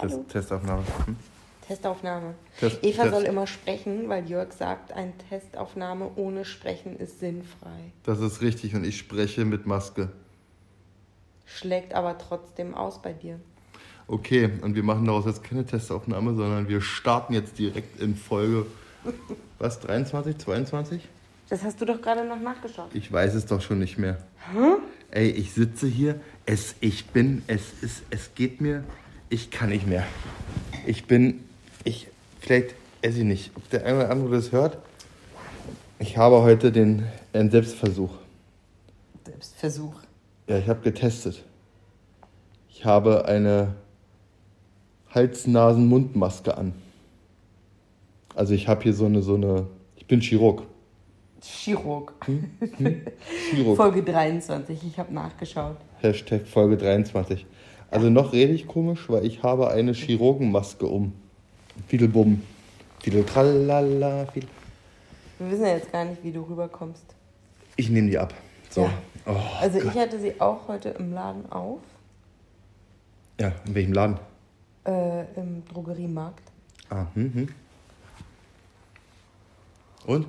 Hallo. Testaufnahme. Hm? Testaufnahme. Test- Eva Test. soll immer sprechen, weil Jörg sagt, eine Testaufnahme ohne Sprechen ist sinnfrei. Das ist richtig und ich spreche mit Maske. Schlägt aber trotzdem aus bei dir. Okay, und wir machen daraus jetzt keine Testaufnahme, sondern wir starten jetzt direkt in Folge, was, 23, 22? Das hast du doch gerade noch nachgeschaut. Ich weiß es doch schon nicht mehr. Ey, ich sitze hier, es, ich bin, es ist, es geht mir, ich kann nicht mehr. Ich bin, ich, vielleicht, weiß ich nicht, ob der eine oder andere das hört. Ich habe heute den, einen Selbstversuch. Selbstversuch. Ja, ich habe getestet. Ich habe eine Hals-Nasen-Mund-Maske an. Also ich habe hier so eine, so eine, ich bin Chirurg. Chirurg. Chirurg. Folge 23, ich habe nachgeschaut. Hashtag Folge 23. Also noch rede ich komisch, weil ich habe eine Chirurgenmaske um. Fiedelbum. Fiedel tralala. Wir wissen ja jetzt gar nicht, wie du rüberkommst. Ich nehme die ab. So. Ja. Oh, Also Gott. ich hatte sie auch heute im Laden auf, Ja, in welchem Laden? äh, im Drogeriemarkt. Ah, hm, hm. Und?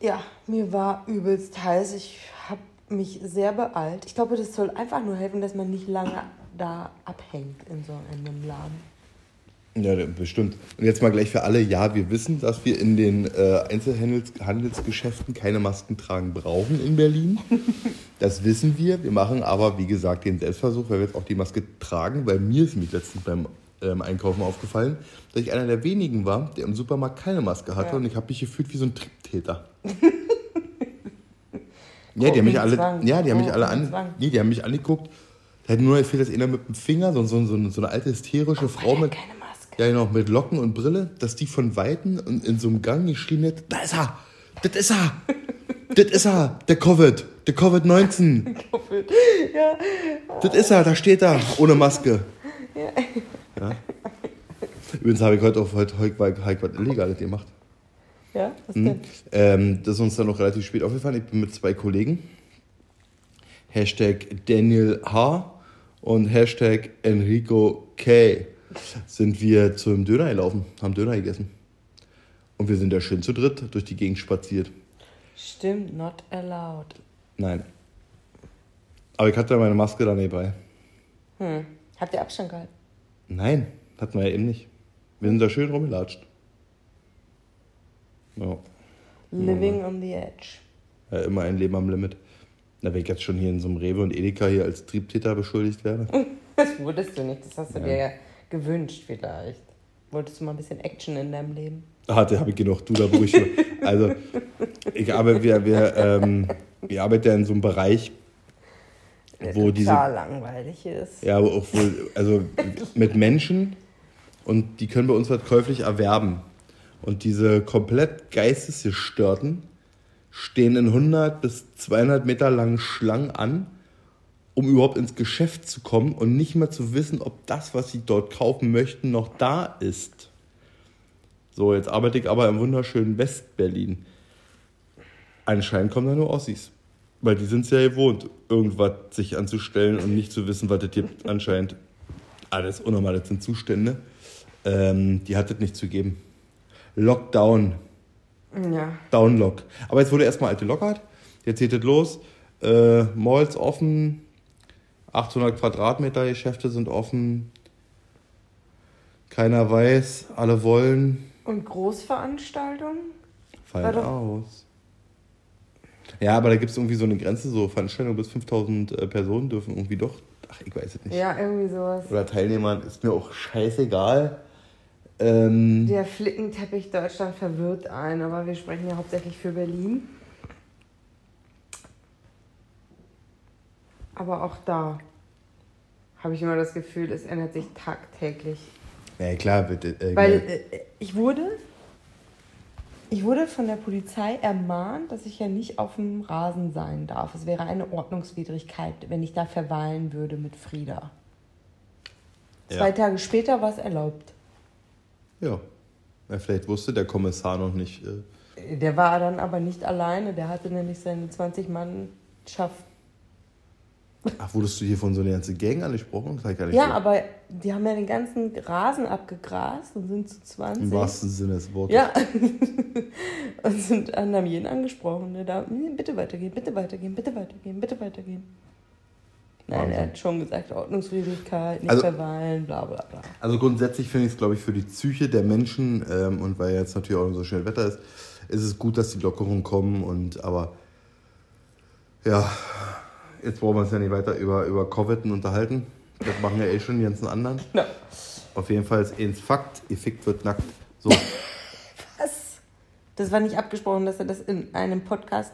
Ja, mir war übelst heiß. Ich habe mich sehr beeilt. Ich glaube, das soll einfach nur helfen, dass man nicht lange da abhängt in so einem Laden. Ja, bestimmt. Und jetzt mal gleich für alle, ja, wir wissen, dass wir in den äh, Einzelhandelsgeschäften keine Masken tragen brauchen in Berlin. Das wissen wir. Wir machen aber, wie gesagt, den Selbstversuch, weil wir jetzt auch die Maske tragen, weil mir ist mich letztens beim ähm, Einkaufen aufgefallen, dass ich einer der wenigen war, der im Supermarkt keine Maske hatte Ja. und ich habe mich gefühlt wie so ein Triebtäter. ja, die haben mich alle, ja, die haben mich alle an, nee, die haben mich angeguckt. Da hätte nur gefehlt, dass einer mit dem Finger, so, so, so, so eine alte hysterische Frau mit, Keine Maske. ja, genau, mit Locken und Brille, dass die von Weitem und in so einem Gang geschrien hat, da ist er, das ist er, das ist er, der Covid, der Covid-19, Ja, das ist er, da steht er, ohne Maske. Ja. Übrigens habe ich heute auf heute, heute, heute, heute was Illegales gemacht. ja, was Hm. denn? Ähm, das ist uns dann noch relativ spät aufgefallen. Ich bin mit zwei Kollegen. Hashtag Daniel H. und Hashtag Enrico K. sind wir zum Döner gelaufen, haben Döner gegessen. Und wir sind da schön zu dritt durch die Gegend spaziert. Stimmt, not allowed. Nein. Aber ich hatte meine Maske da nebenbei. Hm. Habt ihr Abstand gehalten? Nein, hatten wir ja eben nicht. Wir sind da schön rumgelatscht. Ja. Living on the edge. Ja, immer ein Leben am Limit. Na, wenn ich jetzt schon hier in so einem Rewe und Edeka hier als Triebtäter beschuldigt werde. Das wurdest du nicht, das hast du Ja. dir ja gewünscht vielleicht. Wolltest du mal ein bisschen Action in deinem Leben? Hatte habe ich genug, du da schon. Also, ich arbeite, wir, wir, ähm, wir arbeiten ja in so einem Bereich, wo diese, total langweilig ist. ja, wo auch wohl, also mit Menschen und die können bei uns was käuflich erwerben. Und diese komplett geistesgestörten stehen in 100 bis 200 Meter langen Schlangen an, um überhaupt ins Geschäft zu kommen und nicht mehr zu wissen, ob das, was sie dort kaufen möchten, noch da ist. So, jetzt arbeite ich aber im wunderschönen Westberlin. Anscheinend kommen da nur Ossis. Weil die sind es ja gewohnt, irgendwas sich anzustellen und nicht zu wissen, was es gibt. Anscheinend alles unnormal, das sind Zustände. Ähm, die hat es nicht zu geben. Lockdown. Ja. Downlock. Aber jetzt wurde erstmal alte Lockert. Jetzt geht es los. Äh, Malls offen. 800 Quadratmeter Geschäfte sind offen. Keiner weiß, alle wollen. Und Großveranstaltungen? Fallen doch- aus. Ja, aber da gibt es irgendwie so eine Grenze, so Veranstaltungen bis 5000 äh, Personen dürfen irgendwie doch. Ach, ich weiß es nicht. Ja, irgendwie sowas. Oder Teilnehmern ist mir auch scheißegal. Ähm, Der Flickenteppich Deutschland verwirrt einen, aber wir sprechen ja hauptsächlich für Berlin. Aber auch da habe ich immer das Gefühl, es ändert sich tagtäglich. ja, klar, bitte. Äh, Weil äh, ich wurde, ich wurde von der Polizei ermahnt, dass ich ja nicht auf dem Rasen sein darf. Es wäre eine Ordnungswidrigkeit, wenn ich da verweilen würde mit Frieda. Ja. Zwei Tage später war es erlaubt. Ja. ja. Vielleicht wusste der Kommissar noch nicht. Äh, Der war dann aber nicht alleine, der hatte nämlich seine 20-Mannschaft Ach, wurdest du hier von so einer ganzen Gang angesprochen? Das ich gar nicht Ja, so. aber die haben ja den ganzen Rasen abgegrast und sind zu 20. Im wahrsten Sinne des Wortes. Ja. und sind an haben jeden angesprochen. Ne? Da, "Nee, bitte weitergehen, bitte weitergehen, bitte weitergehen, bitte weitergehen. Nein, Wahnsinn. er hat schon gesagt, Ordnungswidrigkeit, nicht Also- verweilen, bla bla bla. Also grundsätzlich finde ich es, glaube ich, für die Psyche der Menschen ähm, und weil jetzt natürlich auch so schön Wetter ist, ist es gut, dass die Lockerungen kommen und aber ja, jetzt brauchen wir uns ja nicht weiter über, über Covid unterhalten. Das machen ja eh schon die ganzen anderen. Ja. Auf jeden Fall ist ins Fakt, Effekt wird nackt. So, Was? Das war nicht abgesprochen, dass er das in einem Podcast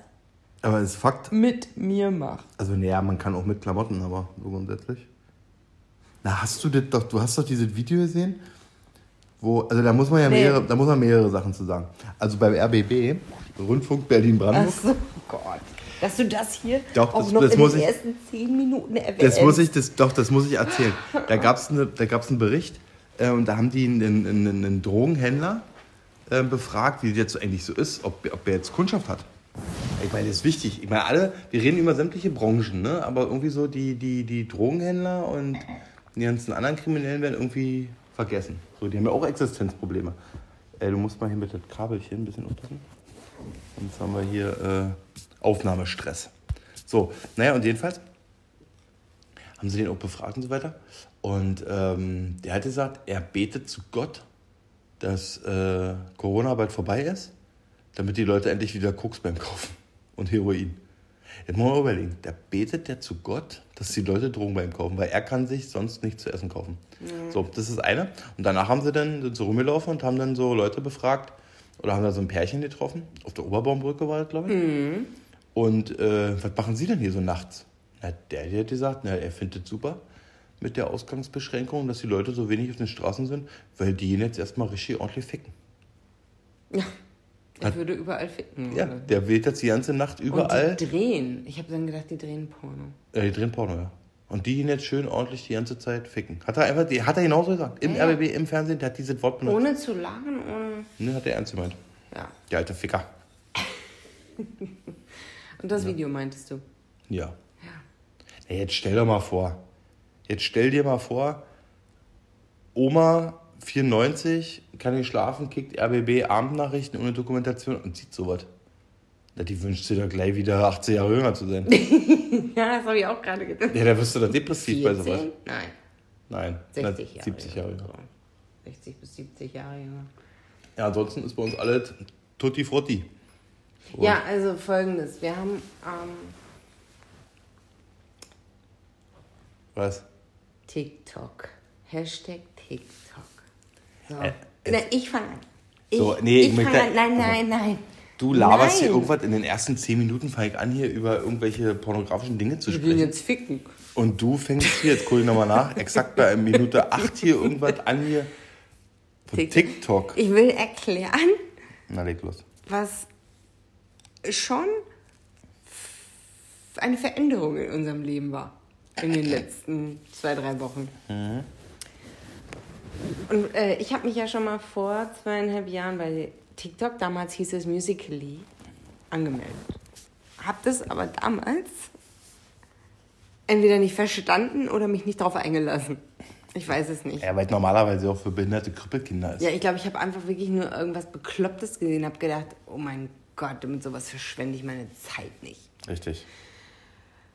aber es ist Fakt. mit mir macht. Also naja, man kann auch mit Klamotten, aber so grundsätzlich. Na, hast du das doch, du hast doch dieses Video gesehen? Wo, also da muss man ja Nee. mehrere, da muss man mehrere Sachen zu sagen. Also beim RBB, Rundfunk Berlin-Brandenburg, Ach so, Gott. Dass du das hier Doch, auch das- noch das in muss den ich- ersten zehn Minuten erwähnst. Das muss ich, das, doch, das muss ich erzählen. Da gab es da gab's einen Bericht äh, und da haben die einen, einen, einen Drogenhändler äh, befragt, wie das jetzt eigentlich so ist, ob, ob er jetzt Kundschaft hat. Ich meine, das ist wichtig. Ich meine, alle, wir reden über sämtliche Branchen, ne? aber irgendwie so die, die, die Drogenhändler und die ganzen anderen Kriminellen werden irgendwie vergessen. So, die haben ja auch Existenzprobleme. Äh, du musst mal hier mit dem Kabelchen ein bisschen umdrücken. Sonst haben wir hier äh, Aufnahmestress. So, naja, und jedenfalls haben sie den auch befragt und so weiter. Und ähm, der hat gesagt, er betet zu Gott, dass äh, Corona bald vorbei ist, damit die Leute endlich wieder Koks beim Kaufen und Heroin. Jetzt muss man mal überlegen, da betet der zu Gott, dass die Leute Drogen bei ihm kaufen, weil er kann sich sonst nichts zu essen kaufen. So, das ist eine. Und danach haben sie dann sind so rumgelaufen und haben dann so Leute befragt oder haben da so ein Pärchen getroffen. Auf der Oberbaumbrücke war das, glaube ich. Und äh, was machen Sie denn hier so nachts? Na, der, hat gesagt, na, er findet super mit der Ausgangsbeschränkung, dass die Leute so wenig auf den Straßen sind, weil die ihn jetzt erstmal richtig ordentlich ficken. Ja. Er würde überall ficken. Ja, oder? der wählt jetzt die ganze Nacht Und überall. die drehen. Ich habe dann gedacht, die drehen Porno. Äh, die drehen Porno, ja. Und die ihn jetzt schön ordentlich die ganze Zeit ficken. Hat er einfach, hat er genauso gesagt. Im Ja, ja. RBB, im Fernsehen, der hat dieses Wort benutzt. Ohne zu lachen, ohne. Ne, hat er ernst gemeint. Ja. Der alte Ficker. Und das Video meintest du? Ja. Ja. Na, jetzt stell doch mal vor. Jetzt stell dir mal vor, Oma 94, kann nicht schlafen, kickt RBB Abendnachrichten ohne Dokumentation und sieht sowas. Na, die wünscht sich doch gleich wieder 18 Jahre jünger zu sein. Ja, das habe ich auch gerade gedacht. ja, da wirst du doch depressiv bei sowas. 14? Nein, Nein, 60 na, Jahre. 70 Jahre jünger. jünger. So. 60 bis 70 Jahre jünger. Ja, ansonsten ist bei uns alles tutti frutti. Und Ja, also folgendes. Wir haben ähm, Was? TikTok. Hashtag TikTok. So. Äh, Na, ich fange an. Ich, So, nee, ich ich möchte- an. Nein, also- nein, nein. Du laberst hier Nein. irgendwas in den ersten 10 Minuten, fange ich an, hier über irgendwelche pornografischen Dinge zu Wir will sprechen. jetzt ficken. Und du fängst hier, jetzt gucke ich nochmal nach, exakt bei Minute 8 hier irgendwas an hier von TikTok. TikTok. Ich will erklären, Na, leg los. was schon eine Veränderung in unserem Leben war. In den letzten zwei, drei Wochen. Und äh, ich habe mich ja schon mal vor zweieinhalb Jahren bei TikTok, damals hieß es Musically, angemeldet. Hab das aber damals entweder nicht verstanden oder mich nicht darauf eingelassen. Ich weiß es nicht. Ja, weil es normalerweise auch für behinderte Krüppelkinder ist. Ja, ich glaube, ich habe einfach wirklich nur irgendwas Beklopptes gesehen, habe gedacht, oh mein Gott, mit sowas verschwende ich meine Zeit nicht. Richtig.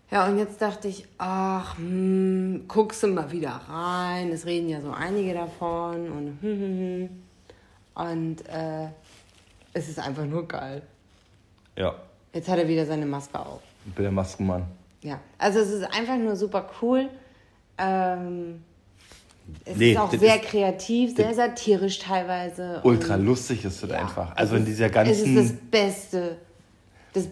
Ja, und jetzt dachte ich, ach, hm, guckst du mal wieder rein. Es reden ja so einige davon und hm, hm, hm. Und äh, es ist einfach nur geil. Ja, Jetzt hat er wieder seine Maske auf. ich bin der Maskenmann. Ja, also es ist einfach nur super cool. Ähm, es Nee, ist auch sehr ist- kreativ, sehr satirisch teilweise. Ultra lustig ist das Ja, einfach. es Also in dieser Es ganzen. ist das Beste. Das,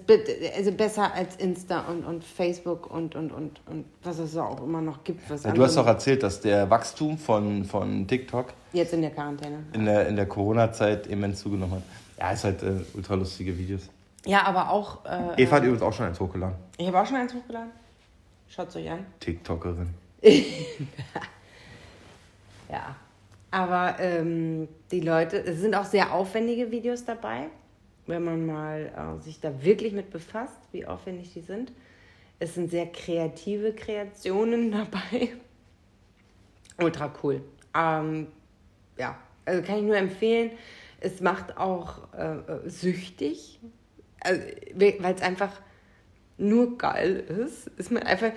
also besser als Insta und, und Facebook und, und, und, und was es auch immer noch gibt. Was Ja, du hast doch erzählt, dass der Wachstum von, von TikTok Jetzt in der Quarantäne. in der, in der Corona-Zeit immens zugenommen hat. Ja, ist halt äh, ultra lustige Videos. Ja, aber auch. Äh, Eva hat übrigens auch schon eins hochgeladen. ich habe auch schon eins hochgeladen. Schaut euch an. TikTokerin. Ja. Aber ähm, die Leute, es sind auch sehr aufwendige Videos dabei, wenn man mal äh, sich da wirklich mit befasst, wie aufwendig die sind. Es sind sehr kreative Kreationen dabei. Ultra cool. Ähm, ja, also kann ich nur empfehlen. Es macht auch äh, äh süchtig, also, weil es einfach nur geil ist. Ist man einfach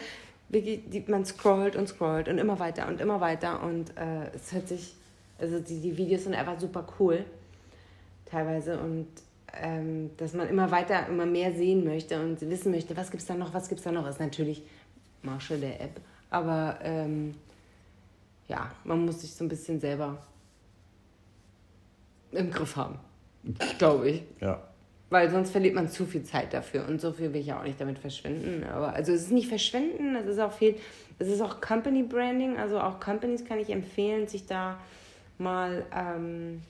man scrollt und scrollt und immer weiter und immer weiter und äh, es hört sich, also die, die Videos sind einfach super cool teilweise und ähm, dass man immer weiter, immer mehr sehen möchte und wissen möchte, was gibt es da noch, was gibt es da noch, ist natürlich Marshall der App, aber ähm, ja, man muss sich so ein bisschen selber im Griff haben, glaube ich. Ja. Weil sonst verliert man zu viel Zeit dafür und so viel will ich ja auch nicht damit verschwenden. Aber also es ist nicht verschwenden, es ist auch viel, es ist auch Company Branding, also auch Companies kann ich empfehlen, sich da mal ähm,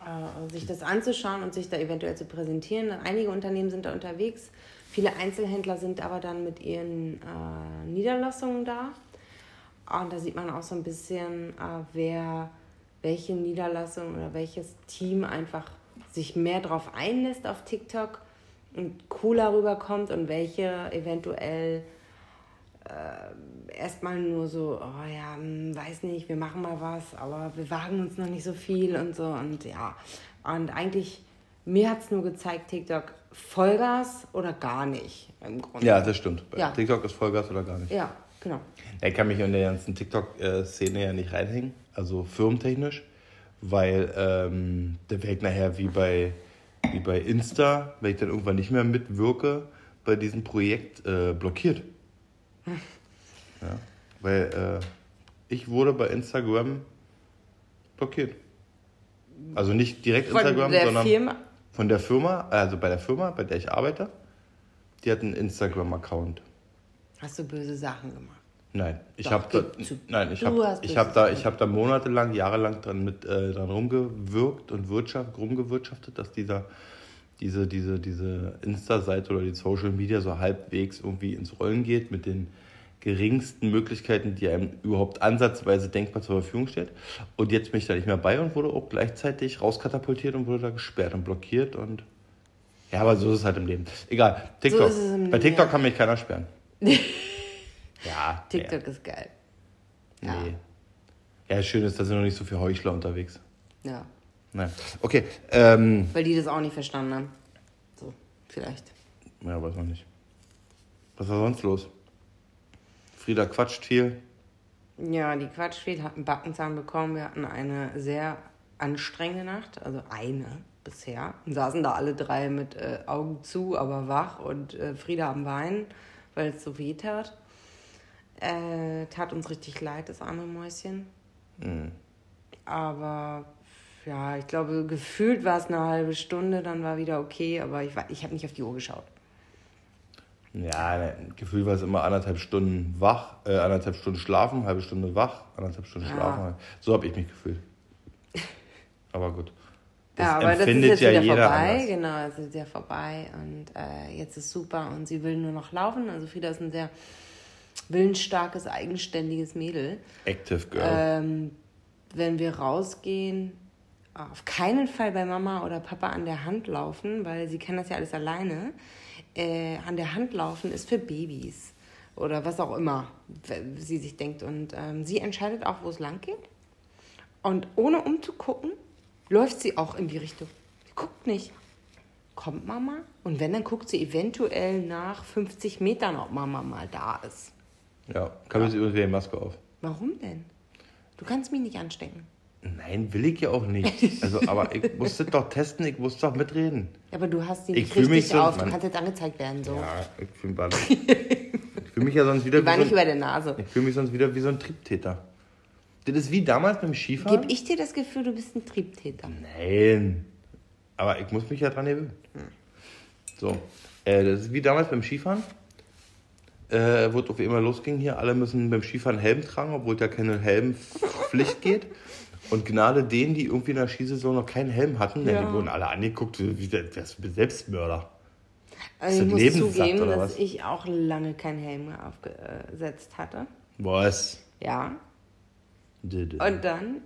äh, sich das anzuschauen und sich da eventuell zu präsentieren. Einige Unternehmen sind da unterwegs, viele Einzelhändler sind aber dann mit ihren äh, Niederlassungen da. Und da sieht man auch so ein bisschen, äh, wer welche Niederlassung oder welches Team einfach sich mehr darauf einlässt auf TikTok und cooler rüberkommt und welche eventuell äh, erstmal nur so, oh ja, hm, weiß nicht, wir machen mal was, aber wir wagen uns noch nicht so viel und so und ja. Und eigentlich, mir hat es nur gezeigt, TikTok Vollgas oder gar nicht im Grunde. Ja, das stimmt. Ja. TikTok ist Vollgas oder gar nicht. Ja, genau. Er kann mich in der ganzen TikTok-Szene ja nicht reinhängen, also firmentechnisch weil ähm, der wäre nachher wie bei, wie bei Insta, wenn ich dann irgendwann nicht mehr mitwirke, bei diesem Projekt äh, blockiert. Ja, weil äh, ich wurde bei Instagram blockiert. Also nicht direkt von Instagram, sondern Firma? von der Firma, also bei der Firma, bei der ich arbeite. Die hat einen Instagram-Account. Hast du böse Sachen gemacht? Nein, ich habe da, nein, ich habe, ich habe da, ich habe da monatelang, jahrelang dran mit äh, dran rumgewirkt und Wirtschaft, rumgewirtschaftet, dass dieser, diese, diese, diese Insta-Seite oder die Social Media so halbwegs irgendwie ins Rollen geht mit den geringsten Möglichkeiten, die einem überhaupt ansatzweise denkbar zur Verfügung steht. Und jetzt bin ich da nicht mehr bei und wurde auch gleichzeitig rauskatapultiert und wurde da gesperrt und blockiert und ja, aber so ist es halt im Leben. Egal. TikTok. So bei TikTok kann mich keiner sperren. Ja. TikTok ja. ist geil. Ja. Nee. Ja, schön ist, da sind noch nicht so viele Heuchler unterwegs. Ja. Nein. Okay. Ähm, Weil die das auch nicht verstanden haben. So, vielleicht. Ja, weiß man nicht. Was war sonst los? Frieda quatscht viel. Ja, die quatscht viel, hat einen Backenzahn bekommen. Wir hatten eine sehr anstrengende Nacht, also eine bisher. Und saßen da alle drei mit äh, Augen zu, aber wach und äh, Frieda am Weinen, weil es so weh tat. Äh, tat uns richtig leid, das arme Mäuschen. Mhm. Aber ja, ich glaube, gefühlt war es eine halbe Stunde, dann war wieder okay, aber ich, ich habe nicht auf die Uhr geschaut. Ja, ne, Gefühl war es immer anderthalb Stunden wach, äh, anderthalb Stunden schlafen, halbe Stunde wach, anderthalb Stunden ja. schlafen. So habe ich mich gefühlt. Aber gut. Das ja, aber empfindet das ist jetzt ja wieder vorbei. Anders. Genau, es ist ja vorbei und äh, jetzt ist super und sie will nur noch laufen. Also Frieda ist ein sehr willensstarkes, eigenständiges Mädel. Active Girl. Ähm, wenn wir rausgehen, auf keinen Fall bei Mama oder Papa an der Hand laufen, weil sie kann das ja alles alleine. Äh, an der Hand laufen ist für Babys oder was auch immer sie sich denkt. Und ähm, sie entscheidet auch, wo es lang geht. Und ohne umzugucken, läuft sie auch in die Richtung. Sie guckt nicht. Kommt Mama? Und wenn, dann guckt sie eventuell nach 50 Metern, ob Mama mal da ist. Ja, kann ja. übrigens wieder die Maske auf. Warum denn? Du kannst mich nicht anstecken. Nein, will ich ja auch nicht. Also, aber ich musste doch testen, ich muss doch mitreden. Aber du hast die nicht ich richtig so, auf, du kannst jetzt angezeigt werden. So. Ja, ich fühle fühl mich ja sonst wieder die wie war so nicht über der Nase. Ich fühle mich sonst wieder wie so ein Triebtäter. Das ist wie damals beim Skifahren. Gib ich dir das Gefühl, du bist ein Triebtäter? Nein. Aber ich muss mich ja dran gewöhnen. Hm. So. Äh, das ist wie damals beim Skifahren äh, wo es auf immer losging hier, alle müssen beim Skifahren Helm tragen, obwohl ja keine Helmpflicht geht. Und gerade denen, die irgendwie in der Skisaison noch keinen Helm hatten, ja. die wurden alle angeguckt, wie das Selbstmörder. Also ich muss zugeben, dass ich auch lange keinen Helm mehr aufgesetzt hatte. Was? Ja. Und dann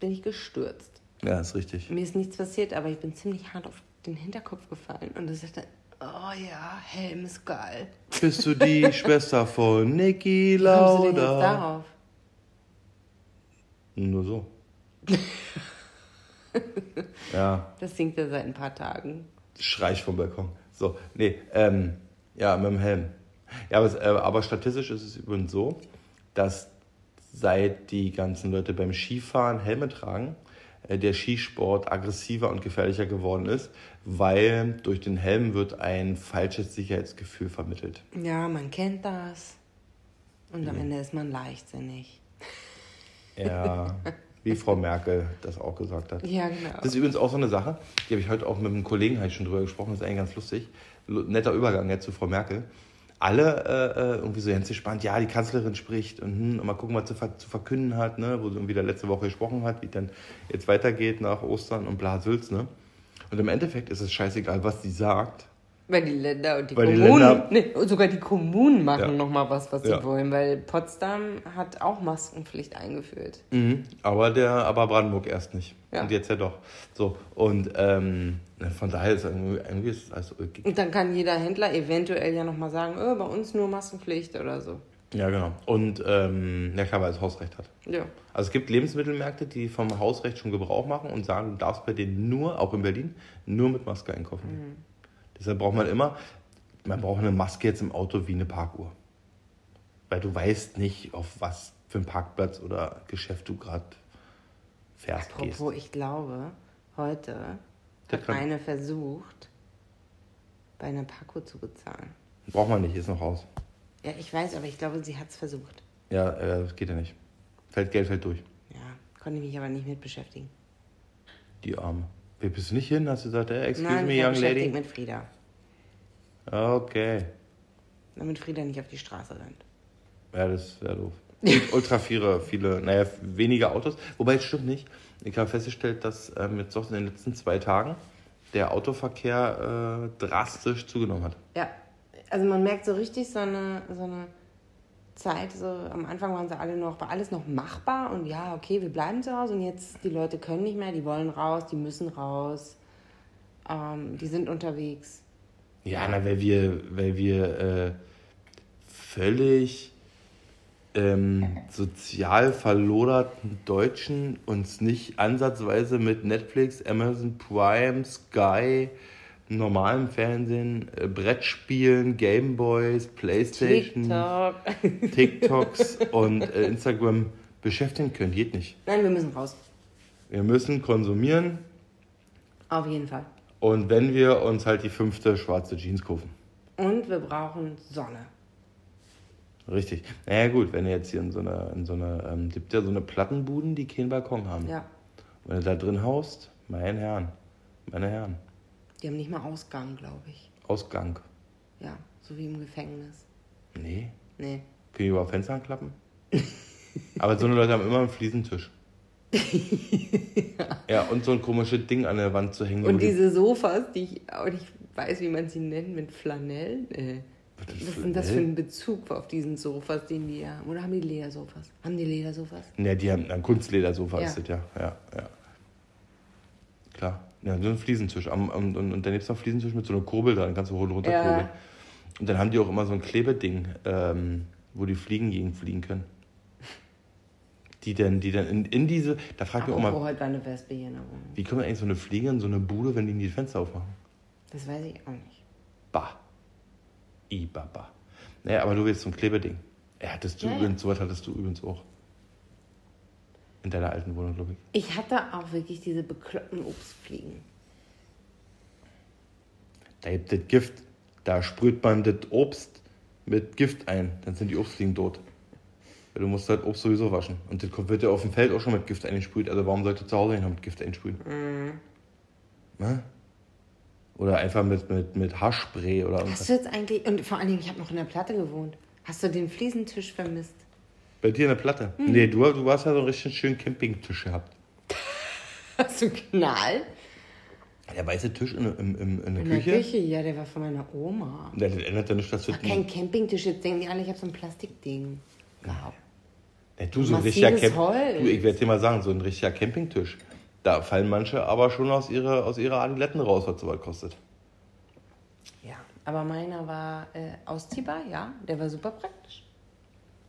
bin ich gestürzt. Ja, ist richtig. Mir ist nichts passiert, aber ich bin ziemlich hart auf den Hinterkopf gefallen und das hatte Oh ja, Helm ist geil. Bist du die Schwester von Niki Wie kommst du denn jetzt Lauda? darauf? Nur so. ja, Das singt er seit ein paar Tagen. schrei ich vom Balkon. So, nee, ähm, ja, mit dem Helm. Ja, aber, äh, aber statistisch ist es übrigens so, dass seit die ganzen Leute beim Skifahren Helme tragen, äh, der Skisport aggressiver und gefährlicher geworden ist, weil durch den Helm wird ein falsches Sicherheitsgefühl vermittelt. Ja, man kennt das. Und am Ende ist man leichtsinnig. Ja, wie Frau Merkel das auch gesagt hat. Ja, genau. Das ist übrigens auch so eine Sache, die habe ich heute auch mit einem Kollegen halt schon drüber gesprochen, das ist eigentlich ganz lustig. Lu- Netter Übergang jetzt zu Frau Merkel. Alle äh, äh, irgendwie so ganz gespannt, ja, die Kanzlerin spricht und, hm, und mal gucken, was sie ver zu verkünden hat, ne, wo sie irgendwie da letzte Woche gesprochen hat, wie dann jetzt weitergeht nach Ostern und bla Sülz, ne. Und im Endeffekt ist es scheißegal, was sie sagt. Weil die Länder und die Weil die Kommunen, Länder- nee, sogar die Kommunen machen Ja. noch mal was, was sie Ja. wollen, weil Potsdam hat auch Maskenpflicht eingeführt. Mhm. Aber der, aber Brandenburg erst nicht. Ja. Und jetzt ja doch. So, und ähm, von daher ist irgendwie, irgendwie ist also ulkig. Und dann kann jeder Händler eventuell ja noch mal sagen, oh, bei uns nur Maskenpflicht oder so. Ja, genau. Und ähm, ja klar, weil es Hausrecht hat. Ja. Also es gibt Lebensmittelmärkte, die vom Hausrecht schon Gebrauch machen und sagen, du darfst bei denen nur, auch in Berlin, nur mit Maske einkaufen. gehen. Deshalb braucht man immer, man braucht eine Maske jetzt im Auto wie eine Parkuhr. Weil du weißt nicht, auf was für einen Parkplatz oder Geschäft du gerade fährst, gehst. Apropos, ich glaube, heute Der hat eine versucht, bei einer Paco zu bezahlen. Braucht man nicht, ist noch aus. Ja, ich weiß, aber ich glaube, sie hat es versucht. Ja, äh, das geht ja nicht. Fällt, Geld fällt durch. Ja, konnte ich mich aber nicht mit beschäftigen. Die Arme. Wie bist du nicht hin? Hast du gesagt, hey, excuse Nein, me, young lady? mit Frieda. Okay. Damit Frieda nicht auf die Straße rennt. Ja, das wäre doof. Und Ultra viele, viele, naja, weniger Autos. Wobei, es stimmt nicht. Ich habe festgestellt, dass ähm, jetzt doch in den letzten zwei Tagen der Autoverkehr äh, drastisch zugenommen hat. Ja, also man merkt so richtig so eine, so eine Zeit, so am Anfang waren sie alle noch, war alles noch machbar und ja, okay, wir bleiben zu Hause und jetzt die Leute können nicht mehr, die wollen raus, die müssen raus, ähm, die sind unterwegs. Ja, na, weil wir, weil wir äh, völlig ähm, sozial verloderten Deutschen uns nicht ansatzweise mit Netflix, Amazon Prime, Sky, normalem Fernsehen, äh, Brettspielen, Gameboys, Playstation, TikTok. TikToks und äh, Instagram beschäftigen können. Geht nicht. Nein, wir müssen raus. Wir müssen konsumieren Auf jeden Fall. und wenn wir uns halt die fünfte schwarze Jeans kaufen. Und wir brauchen Sonne. Richtig. Naja gut, wenn du jetzt hier in so einer, in so einer, ähm, gibt ja so eine Plattenbuden, die keinen Balkon haben. Ja, Wenn du da drin haust, mein Herrn, meine Herren, die haben nicht mal Ausgang, glaube ich. Ausgang. Ja, so wie im Gefängnis. Nee, Nee. können die überhaupt Fenster anklappen? Aber so eine Leute haben immer einen Fliesentisch. ja, und so ein komisches Ding an der Wand zu hängen. Und die- diese Sofas, die ich auch nicht weiß, wie man sie nennt, mit Flanell. Äh, Was ist denn das für ein Bezug auf diesen Sofas, den die haben? Oder haben die Ledersofas? Haben die Ledersofas? Ja, die haben ein Kunstledersofa, Ja. ist das ja. Ja, ja. Klar. Ja, so ein Fliesentisch. Am, und, und dann gibt es noch einen Fliesentisch mit so einer Kurbel dran, kannst du hoch und runter Ja. kurbeln. Und dann haben die auch immer so ein Klebeding, ähm, wo die Fliegen gegen fliegen können. Die dann, die dann in, in diese, da fragt mich auch mal, heute war eine Wespe hier in der Wohnung. wie kommt eigentlich so eine Fliege in so eine Bude, wenn die die Fenster aufmachen? Das weiß ich auch nicht. Bah. Ibaba. Naja, aber du willst so ein Klebeding. Ja, hattest du Ja, ja. übrigens, sowas hattest du übrigens auch. In deiner alten Wohnung, glaube ich. Ich hatte auch wirklich diese bekloppten Obstfliegen. Da gibt es Gift. Da sprüht man das Obst mit Gift ein. Dann sind die Obstfliegen tot. Weil du musst halt Obst sowieso waschen. Und das wird ja auf dem Feld auch schon mit Gift eingesprüht. Also warum sollte zu Hause nicht noch mit Gift einsprühen? Ne? Oder einfach mit, mit, mit Haarspray oder Hast irgendwas. du jetzt eigentlich, und vor allen Dingen, ich habe noch in der Platte gewohnt. Hast du den Fliesentisch vermisst? Bei dir eine Platte? Hm. Nee, du, du hast ja so einen richtig schönen Campingtisch gehabt. Hast du einen Knall? Der weiße Tisch in, in, in, in der In der Küche. Küche? Ja, der war von meiner Oma. Das ändert ja nicht, dass du War kein Campingtisch, jetzt denken die alle, ich habe so ein Plastikding gehabt. Ja, du, so ein richtiger Camp Holz. du, ich werde dir mal sagen, so ein richtiger Campingtisch. Da fallen manche aber schon aus ihrer, aus ihrer Adiletten raus, was sowas kostet. Ja. Aber meiner war äh, ausziehbar, ja. Der war super praktisch.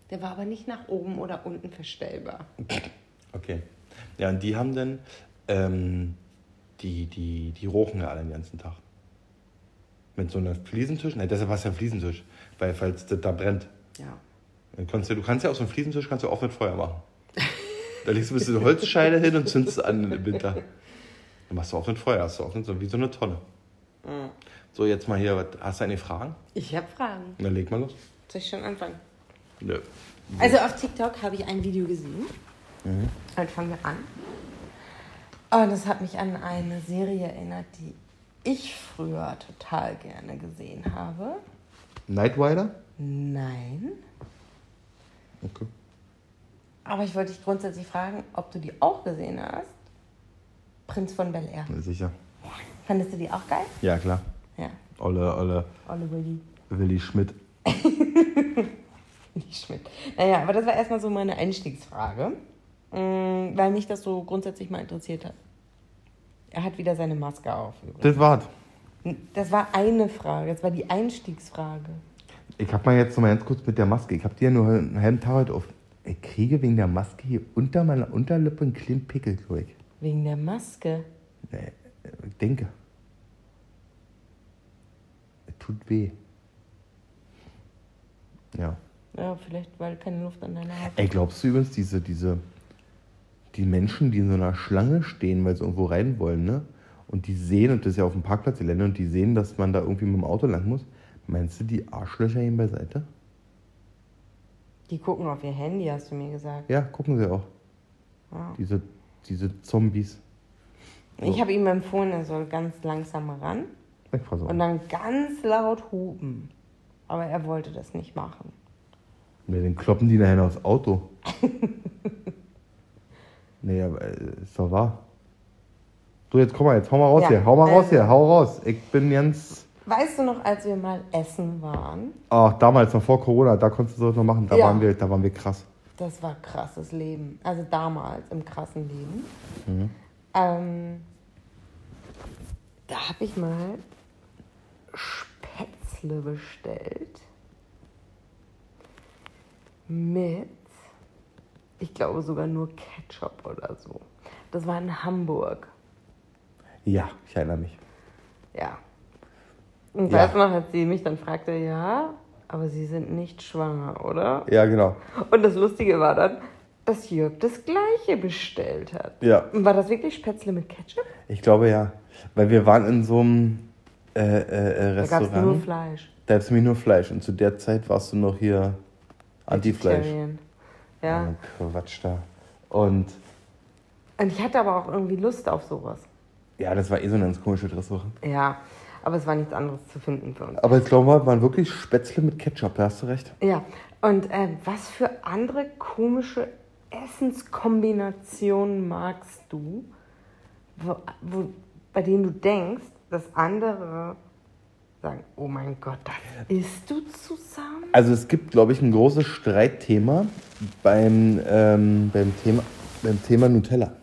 Der war aber nicht nach oben oder unten verstellbar. Okay. Ja, und die haben dann, ähm, die, die, die rochen ja alle den ganzen Tag. Mit so einem Fliesentisch. Nein, deshalb war es ja ein Fliesentisch, weil falls das da brennt. Ja. Dann kannst du, du kannst ja auf so einem Fliesentisch kannst du auch mit Feuer machen. Da legst du ein bisschen Holzscheide hin und zündest es an im Winter. Dann machst du auch mit Feuer, hast du auch so, wie so eine Tonne. So, jetzt mal hier, hast du eine Frage? Ich habe Fragen. Dann leg mal los. Soll ich schon anfangen? Nö. Also auf TikTok habe ich ein Video gesehen. Halt fangen wir an. Und es hat mich an eine Serie erinnert, die ich früher total gerne gesehen habe. Night Rider? Nein. Okay. Aber ich wollte dich grundsätzlich fragen, ob du die auch gesehen hast. Prinz von Bel Air. Sicher. Fandest du die auch geil? Ja, klar. Ja. Olle, Olle Olle Willy. Willi Schmidt. Willy Schmidt. Naja, aber das war erstmal so meine Einstiegsfrage. Mm, Weil mich das so grundsätzlich mal interessiert hat. Er hat wieder seine Maske auf. übrigens. Das war's. Das war eine Frage, das war die Einstiegsfrage. Ich hab mal jetzt noch mal ganz kurz mit der Maske. Ich hab die ja nur einen halben Tag heute auf. Ich kriege wegen der Maske hier unter meiner Unterlippe einen kleinen Pickel, glaube ich. Wegen der Maske. Nee, ich denke. Es tut weh. Ja. Ja, vielleicht, weil keine Luft an deiner Haut Ey, glaubst du übrigens, diese, diese, die Menschen, die in so einer Schlange stehen, weil sie irgendwo rein wollen, ne? Und die sehen, und das ist ja auf dem Parkplatz Gelände, und die sehen, dass man da irgendwie mit dem Auto lang muss. Meinst du, die Arschlöcher gehen beiseite? Die gucken auf ihr Handy, hast du mir gesagt. Ja, gucken sie auch. Ja. Diese, diese Zombies. Ich habe ihm empfohlen, er soll ganz langsam ran Ich so. und dann ganz laut hupen. Aber er wollte das nicht machen. Ne, den kloppen die nachher aufs Auto. nee, aber äh, ist doch wahr. So, jetzt komm mal, jetzt hau mal raus Ja, hier. Hau mal raus also- hier, hau raus. Ich bin ganz. Weißt du noch, als wir mal essen waren? Ach, damals, noch vor Corona, da konntest du sowas noch machen. Da, Ja. waren wir, da waren wir krass. Das war krasses Leben. Also damals im krassen Leben. Mhm. Ähm, da habe ich mal Spätzle bestellt. Mit, ich glaube sogar nur Ketchup oder so. Das war in Hamburg. Ja, ich erinnere mich. Ja. Und Ja. weißt du noch, als sie mich dann fragte, ja, aber sie sind nicht schwanger, oder? Ja, genau. Und das Lustige war dann, dass Jörg das gleiche bestellt hat. Ja, War das wirklich Spätzle mit Ketchup? ich glaube ja. Weil wir waren in so einem äh, äh, äh, Da gab es nur Restaurant. Fleisch. Da gab es nämlich nur Fleisch. Und zu der Zeit warst du noch hier Anti-Fleisch. Ja. Oh, Quatsch da. Und Und ich hatte aber auch irgendwie Lust auf sowas. ja, das war eh so eine ganz komische Dresswoche. Ja, aber es war nichts anderes zu finden für uns. Aber ich glaube, mal, waren wirklich Spätzle mit Ketchup, da hast du recht. Ja, und äh, was für andere komische Essenskombinationen magst du, wo, wo, bei denen du denkst, dass andere sagen, oh mein Gott, das isst du zusammen? Also es gibt, glaube ich, ein großes Streitthema beim, ähm, beim, Thema, beim Thema Nutella.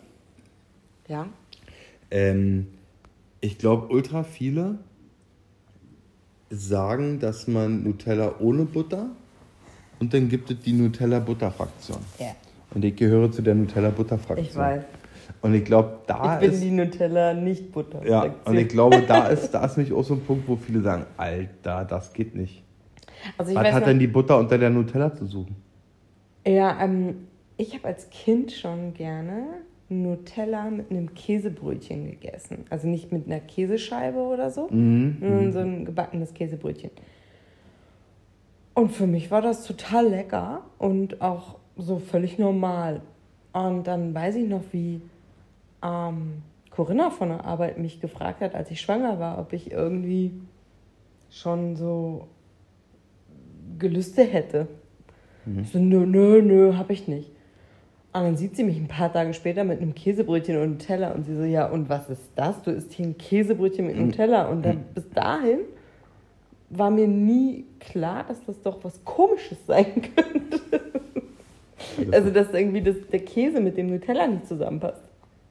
Ja, Ähm, ich glaube, ultra viele sagen, dass man Nutella ohne Butter und dann gibt es die Nutella-Butter-Fraktion. ja. Und ich gehöre zu der Nutella-Butter-Fraktion. ich weiß. Und ich glaube, da Ich bin ist... die Nutella, nicht Butter. Ja, und ich glaube, da ist, da ist nämlich auch so ein Punkt, wo viele sagen, Alter, das geht nicht. also ich Was weiß hat noch, denn die Butter unter der Nutella zu suchen? Ja, ähm, ich habe als Kind schon gerne Nutella mit einem Käsebrötchen gegessen. Also nicht mit einer Käsescheibe oder so, Mhm. sondern so ein gebackenes Käsebrötchen. Und für mich war das total lecker und auch so völlig normal. Und dann weiß ich noch, wie ähm, Corinna von der Arbeit mich gefragt hat, als ich schwanger war, ob ich irgendwie schon so Gelüste hätte. Ich so, nö, nö, nö, hab ich nicht. Und dann sieht sie mich ein paar Tage später mit einem Käsebrötchen und Nutella und sie so, ja, und was ist das? Du isst hier ein Käsebrötchen mit Nutella. Und dann bis dahin war mir nie klar, dass das doch was Komisches sein könnte. Also, dass irgendwie das, der Käse mit dem Nutella nicht zusammenpasst.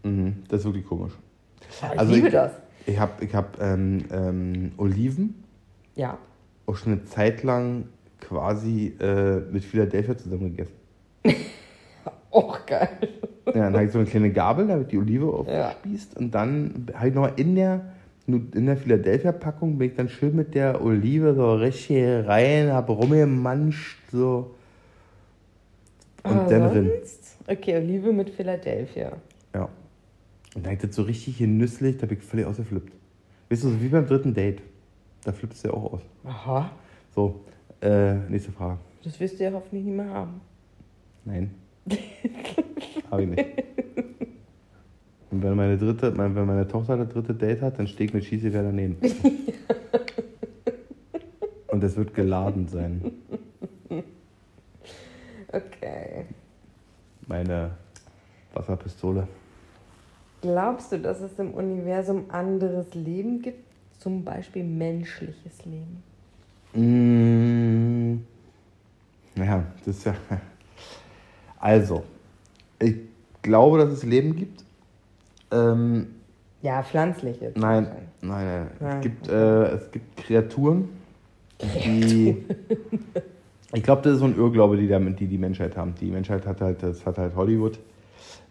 Mhm, das ist wirklich komisch. Aber ich Also liebe ich- das. Ich habe ich hab, ähm, ähm, Oliven Ja. auch schon eine Zeit lang quasi äh, mit Philadelphia zusammen gegessen. Auch geil. Ja, dann habe ich so eine kleine Gabel, da wird die Olive Ja. aufgespießt und dann habe ich nochmal in der, in der Philadelphia-Packung bin ich dann schön mit der Olive so richtig rein, habe rumgemanscht, so. Und Aber dann drin. sonst? Okay, Olive mit Philadelphia. Ja. Und dann ich das so richtig genüsslich, da bin ich völlig ausgeflippt. Weißt du, so wie beim dritten Date. Da flippst du ja auch aus. Aha. So, äh, nächste Frage. Das wirst du ja hoffentlich nicht mehr haben. Nein. Habe ich nicht. Und wenn meine dritte, wenn meine Tochter das dritte Date hat, dann stehe ich mit Schießgewehr daneben. Und es wird geladen sein. Okay. Meine Wasserpistole. Glaubst du, dass es im Universum anderes Leben gibt? Zum Beispiel menschliches Leben. Mmh. Ja, das ist ja. Also, ich glaube, dass es Leben gibt. Ähm, Ja, pflanzliche. Nein, nein, nein. Nein, Es, gibt, äh, es gibt Kreaturen, die. ich glaube, das ist so ein Irrglaube, die, damit, die die Menschheit haben. Die Menschheit hat halt, das hat halt Hollywood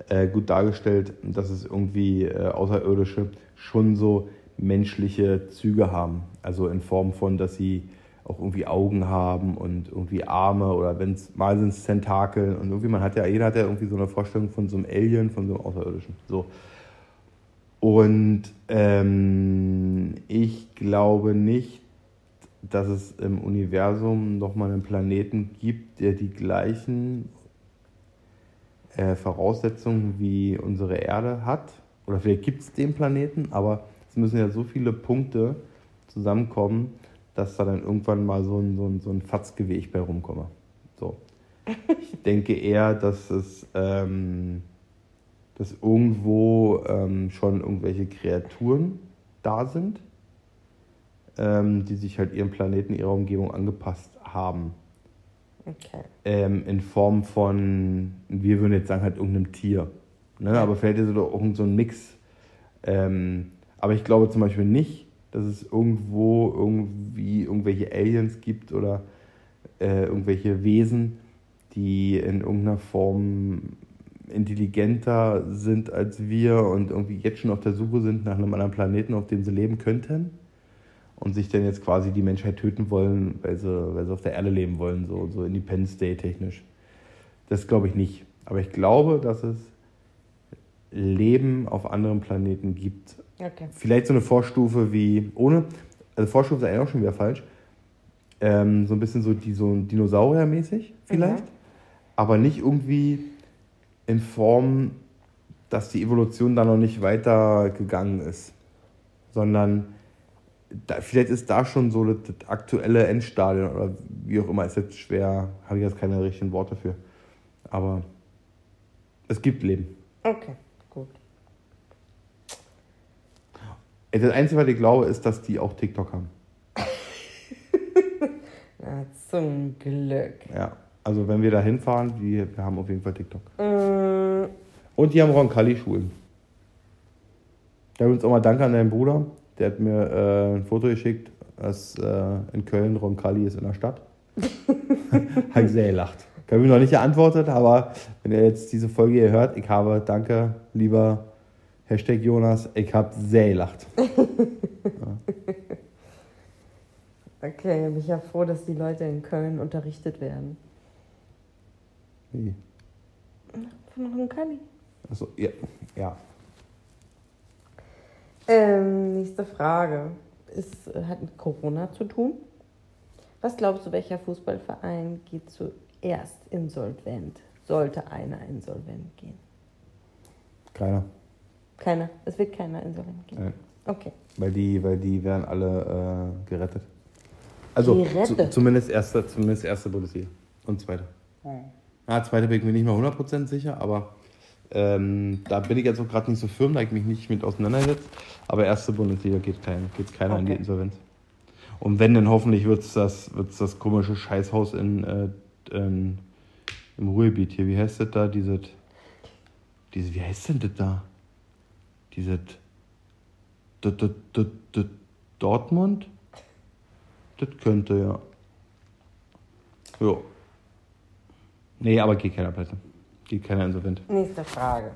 äh, gut dargestellt, dass es irgendwie äh, Außerirdische schon so menschliche Züge haben. Also in Form von, dass sie auch irgendwie Augen haben und irgendwie Arme oder wenn es mal sind es Tentakel und irgendwie man hat ja jeder hat ja irgendwie so eine Vorstellung von so einem Alien, von so einem Außerirdischen. So. Und ähm, ich glaube nicht, dass es im Universum nochmal einen Planeten gibt, der die gleichen äh, Voraussetzungen wie unsere Erde hat. Oder vielleicht gibt es den Planeten, aber es müssen ja so viele Punkte zusammenkommen, dass da dann irgendwann mal so ein, so ein, so ein Fatzgeweg bei rumkomme. So. Ich denke eher, dass es ähm, dass irgendwo ähm, schon irgendwelche Kreaturen da sind, ähm, die sich halt ihrem Planeten, ihrer Umgebung angepasst haben. Okay. Ähm, in Form von, wir würden jetzt sagen, halt irgendeinem Tier. Ne? Aber vielleicht ist es doch irgend so ein Mix. Ähm, aber ich glaube zum Beispiel nicht, dass es irgendwo irgendwie irgendwelche Aliens gibt oder äh, irgendwelche Wesen, die in irgendeiner Form intelligenter sind als wir und irgendwie jetzt schon auf der Suche sind nach einem anderen Planeten, auf dem sie leben könnten und sich dann jetzt quasi die Menschheit töten wollen, weil sie, weil sie auf der Erde leben wollen, so, so Independence Day technisch. Das glaube ich nicht. Aber ich glaube, dass es Leben auf anderen Planeten gibt. Okay. Vielleicht so eine Vorstufe wie ohne, also Vorstufe ist eigentlich auch schon wieder falsch. Ähm, so ein bisschen so, die, so Dinosaurier-mäßig vielleicht. Mhm. Aber nicht irgendwie in Form, dass die Evolution da noch nicht weiter gegangen ist. Sondern da, vielleicht ist da schon so das, das aktuelle Endstadion oder wie auch immer, ist jetzt schwer, habe ich jetzt keine richtigen Worte für. Aber es gibt Leben. Okay, gut. Das Einzige, was ich glaube, ist, dass die auch TikTok haben. Na, zum Glück. Ja. Also wenn wir da hinfahren, wir, wir haben auf jeden Fall TikTok. Mm, Und die haben Roncalli-Schulen. Da übrigens auch mal Danke an deinen Bruder. Der hat mir äh, ein Foto geschickt, dass äh, in Köln Roncalli ist in der Stadt. Habe ich sehr gelacht. Ich habe ihm noch nicht geantwortet, aber wenn ihr jetzt diese Folge hier hört, ich habe, danke, lieber Hashtag Jonas, ich habe sehr gelacht. okay, bin ich ja froh, dass die Leute in Köln unterrichtet werden. Wie? Von Roncalli. Achso, ja. ja. Ähm, nächste Frage. Äh, hat mit Corona zu tun. Was glaubst du, welcher Fußballverein geht zuerst insolvent? Sollte einer insolvent gehen? Keiner. Keiner. Es wird keiner insolvent gehen. Nein. Okay. Weil die, weil die werden alle äh, gerettet. Also Gerettet? Zu, zumindest, erste, zumindest erste Bundesliga und zweite. Ja, zweite bin ich mir nicht mal 100% sicher, aber ähm, da bin ich jetzt auch gerade nicht so firm, da ich mich nicht mit auseinandersetze. Aber erste Bundesliga geht, kein, geht keiner in die Okay. Insolvenz. Und wenn, dann hoffentlich wird es das, wird's das komische Scheißhaus in, äh, in, im Ruhrgebiet hier. Wie heißt das da? Dieses, diese, wie heißt denn das da? Dieses D -D -D -D Dortmund? Das könnte, ja. Jo. Nee, aber geht keiner pleite. Geht keiner insolvent. Nächste Frage.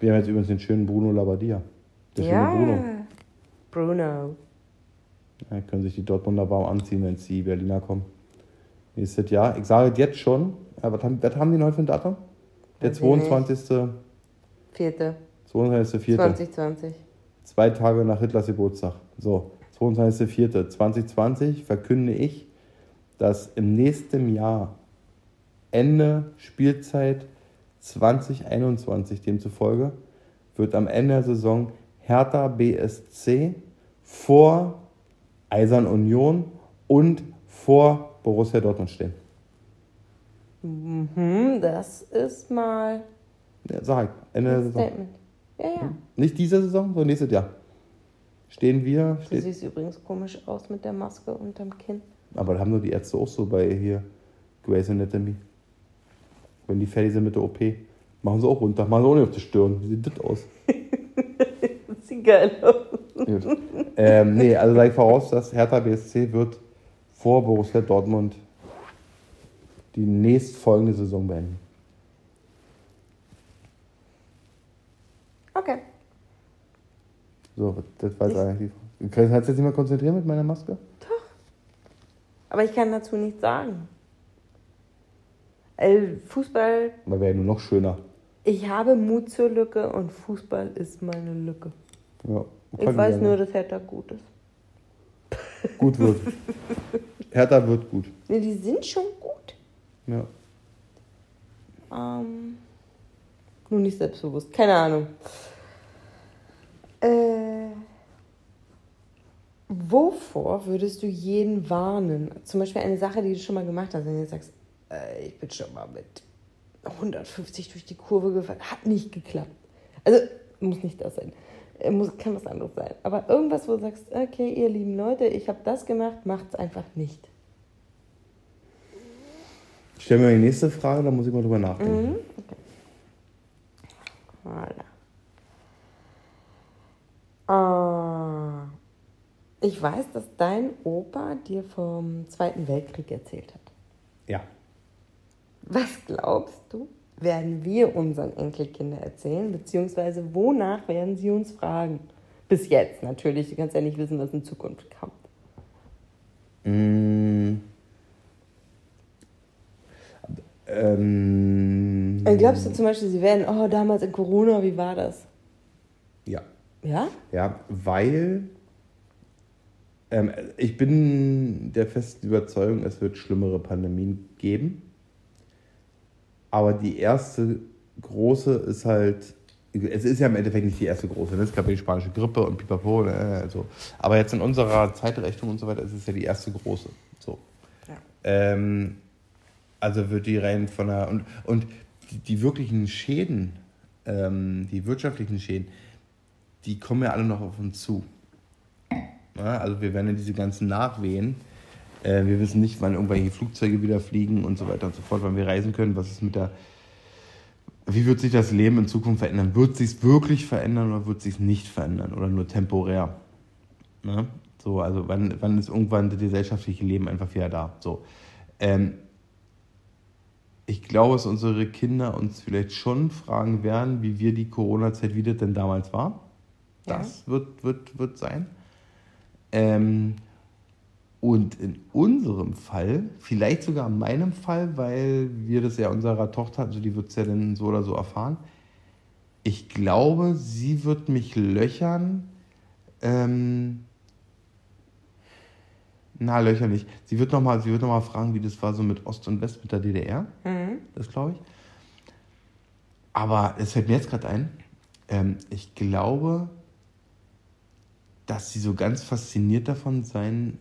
Wir haben jetzt übrigens den schönen Bruno Labbadia. Der ja. schöne Bruno. Bruno. Ja, können sich die Dortmunder warm anziehen, wenn die Berliner kommen. Nächstes Jahr. Ich sage jetzt schon. Ja, was, haben, was haben die heute für ein Datum? Der Weiß ich nicht. 22. Vierte. 22.04. 2020. Zwei Tage nach Hitlers Geburtstag. So, 22.04.2020 verkünde ich, dass im nächsten Jahr Ende Spielzeit 2021 demzufolge wird am Ende der Saison Hertha BSC vor Eisern Union und vor Borussia Dortmund stehen. Mhm, das ist mal Ja, sag ich, Ende der Saison. Statement. Ja, ja. Nicht diese Saison, sondern nächstes Jahr. Stehen wir, Du steht, siehst übrigens komisch aus mit der Maske unterm Kinn. aber das haben nur die Ärzte auch so bei hier Grey's Anatomy. Wenn die fertig sind mit der OP, machen sie auch runter, machen sie auch nicht auf die Stirn. Wie sieht das aus? Sieht geil aus. Gut. ähm, nee, also sage ich voraus, dass Hertha BSC wird vor Borussia Dortmund die nächstfolgende Saison beenden. Okay. So, das war jetzt eigentlich die Frage. Kannst du jetzt nicht mal konzentrieren mit meiner Maske? Aber ich kann dazu nichts sagen. Äh, Fußball, Weil wäre ja nur noch schöner. ich habe Mut zur Lücke und Fußball ist meine Lücke. Ja, Ich weiß nur, dass Hertha gut ist. Gut wird. Hertha wird gut. Nee, die sind schon gut. Ja. Ähm, nur nicht selbstbewusst. Keine Ahnung. Äh, wovor würdest du jeden warnen? Zum Beispiel eine Sache, die du schon mal gemacht hast, wenn du sagst, äh, ich bin schon mal mit 150 durch die Kurve gefahren, hat nicht geklappt. Also muss nicht das sein. Äh, Muss, kann was anderes sein. Aber irgendwas, wo du sagst, okay, ihr lieben Leute, ich habe das gemacht, macht's einfach nicht. Stell mir die nächste Frage, dann muss ich mal drüber nachdenken. Mhm. Voilà. Ah, ich weiß, dass dein Opa dir vom Zweiten Weltkrieg erzählt hat. Ja. Was glaubst du, werden wir unseren Enkelkindern erzählen, beziehungsweise wonach werden sie uns fragen? Bis jetzt natürlich, du kannst ja nicht wissen, was in Zukunft kommt. Mm. Ähm, Und glaubst du zum Beispiel, sie werden, oh, damals in Corona, wie war das? ja. Ja? Ja, weil ähm, ich bin der festen Überzeugung, es wird schlimmere Pandemien geben. Aber die erste große ist halt, es ist ja im Endeffekt nicht die erste große, ne? es gab ja die spanische Grippe und pipapo, ne? also. aber jetzt in unserer Zeitrechnung und so weiter ist es ja die erste große. So. Ja. Ähm, also wird die rein von der. Und, und die, die wirklichen Schäden, ähm, die wirtschaftlichen Schäden, die kommen ja alle noch auf uns zu. Ja, also wir werden ja diese ganzen Nachwehen. Äh, wir wissen nicht, wann irgendwelche Flugzeuge wieder fliegen und so weiter und so fort, wann wir reisen können. Was ist mit der. Wie wird sich das Leben in Zukunft verändern? Wird sich es wirklich verändern oder wird sich es nicht verändern? Oder nur temporär? Ne? So, also wann, wann ist irgendwann das gesellschaftliche Leben einfach wieder da? So. Ähm, ich glaube, dass unsere Kinder uns vielleicht schon fragen werden, wie wir die Corona-Zeit, wie das denn damals war. Ja. Das wird, wird, wird sein. Ähm, und in unserem Fall, vielleicht sogar in meinem Fall, weil wir das ja unserer Tochter, also die wird es ja dann so oder so erfahren, ich glaube, sie wird mich löchern. Ähm, na, Löcher nicht. Sie wird nochmal noch mal fragen, wie das war so mit Ost und West, mit der DDR. Mhm. Das glaube ich. Aber es fällt mir jetzt gerade ein, ähm, ich glaube, dass sie so ganz fasziniert davon sein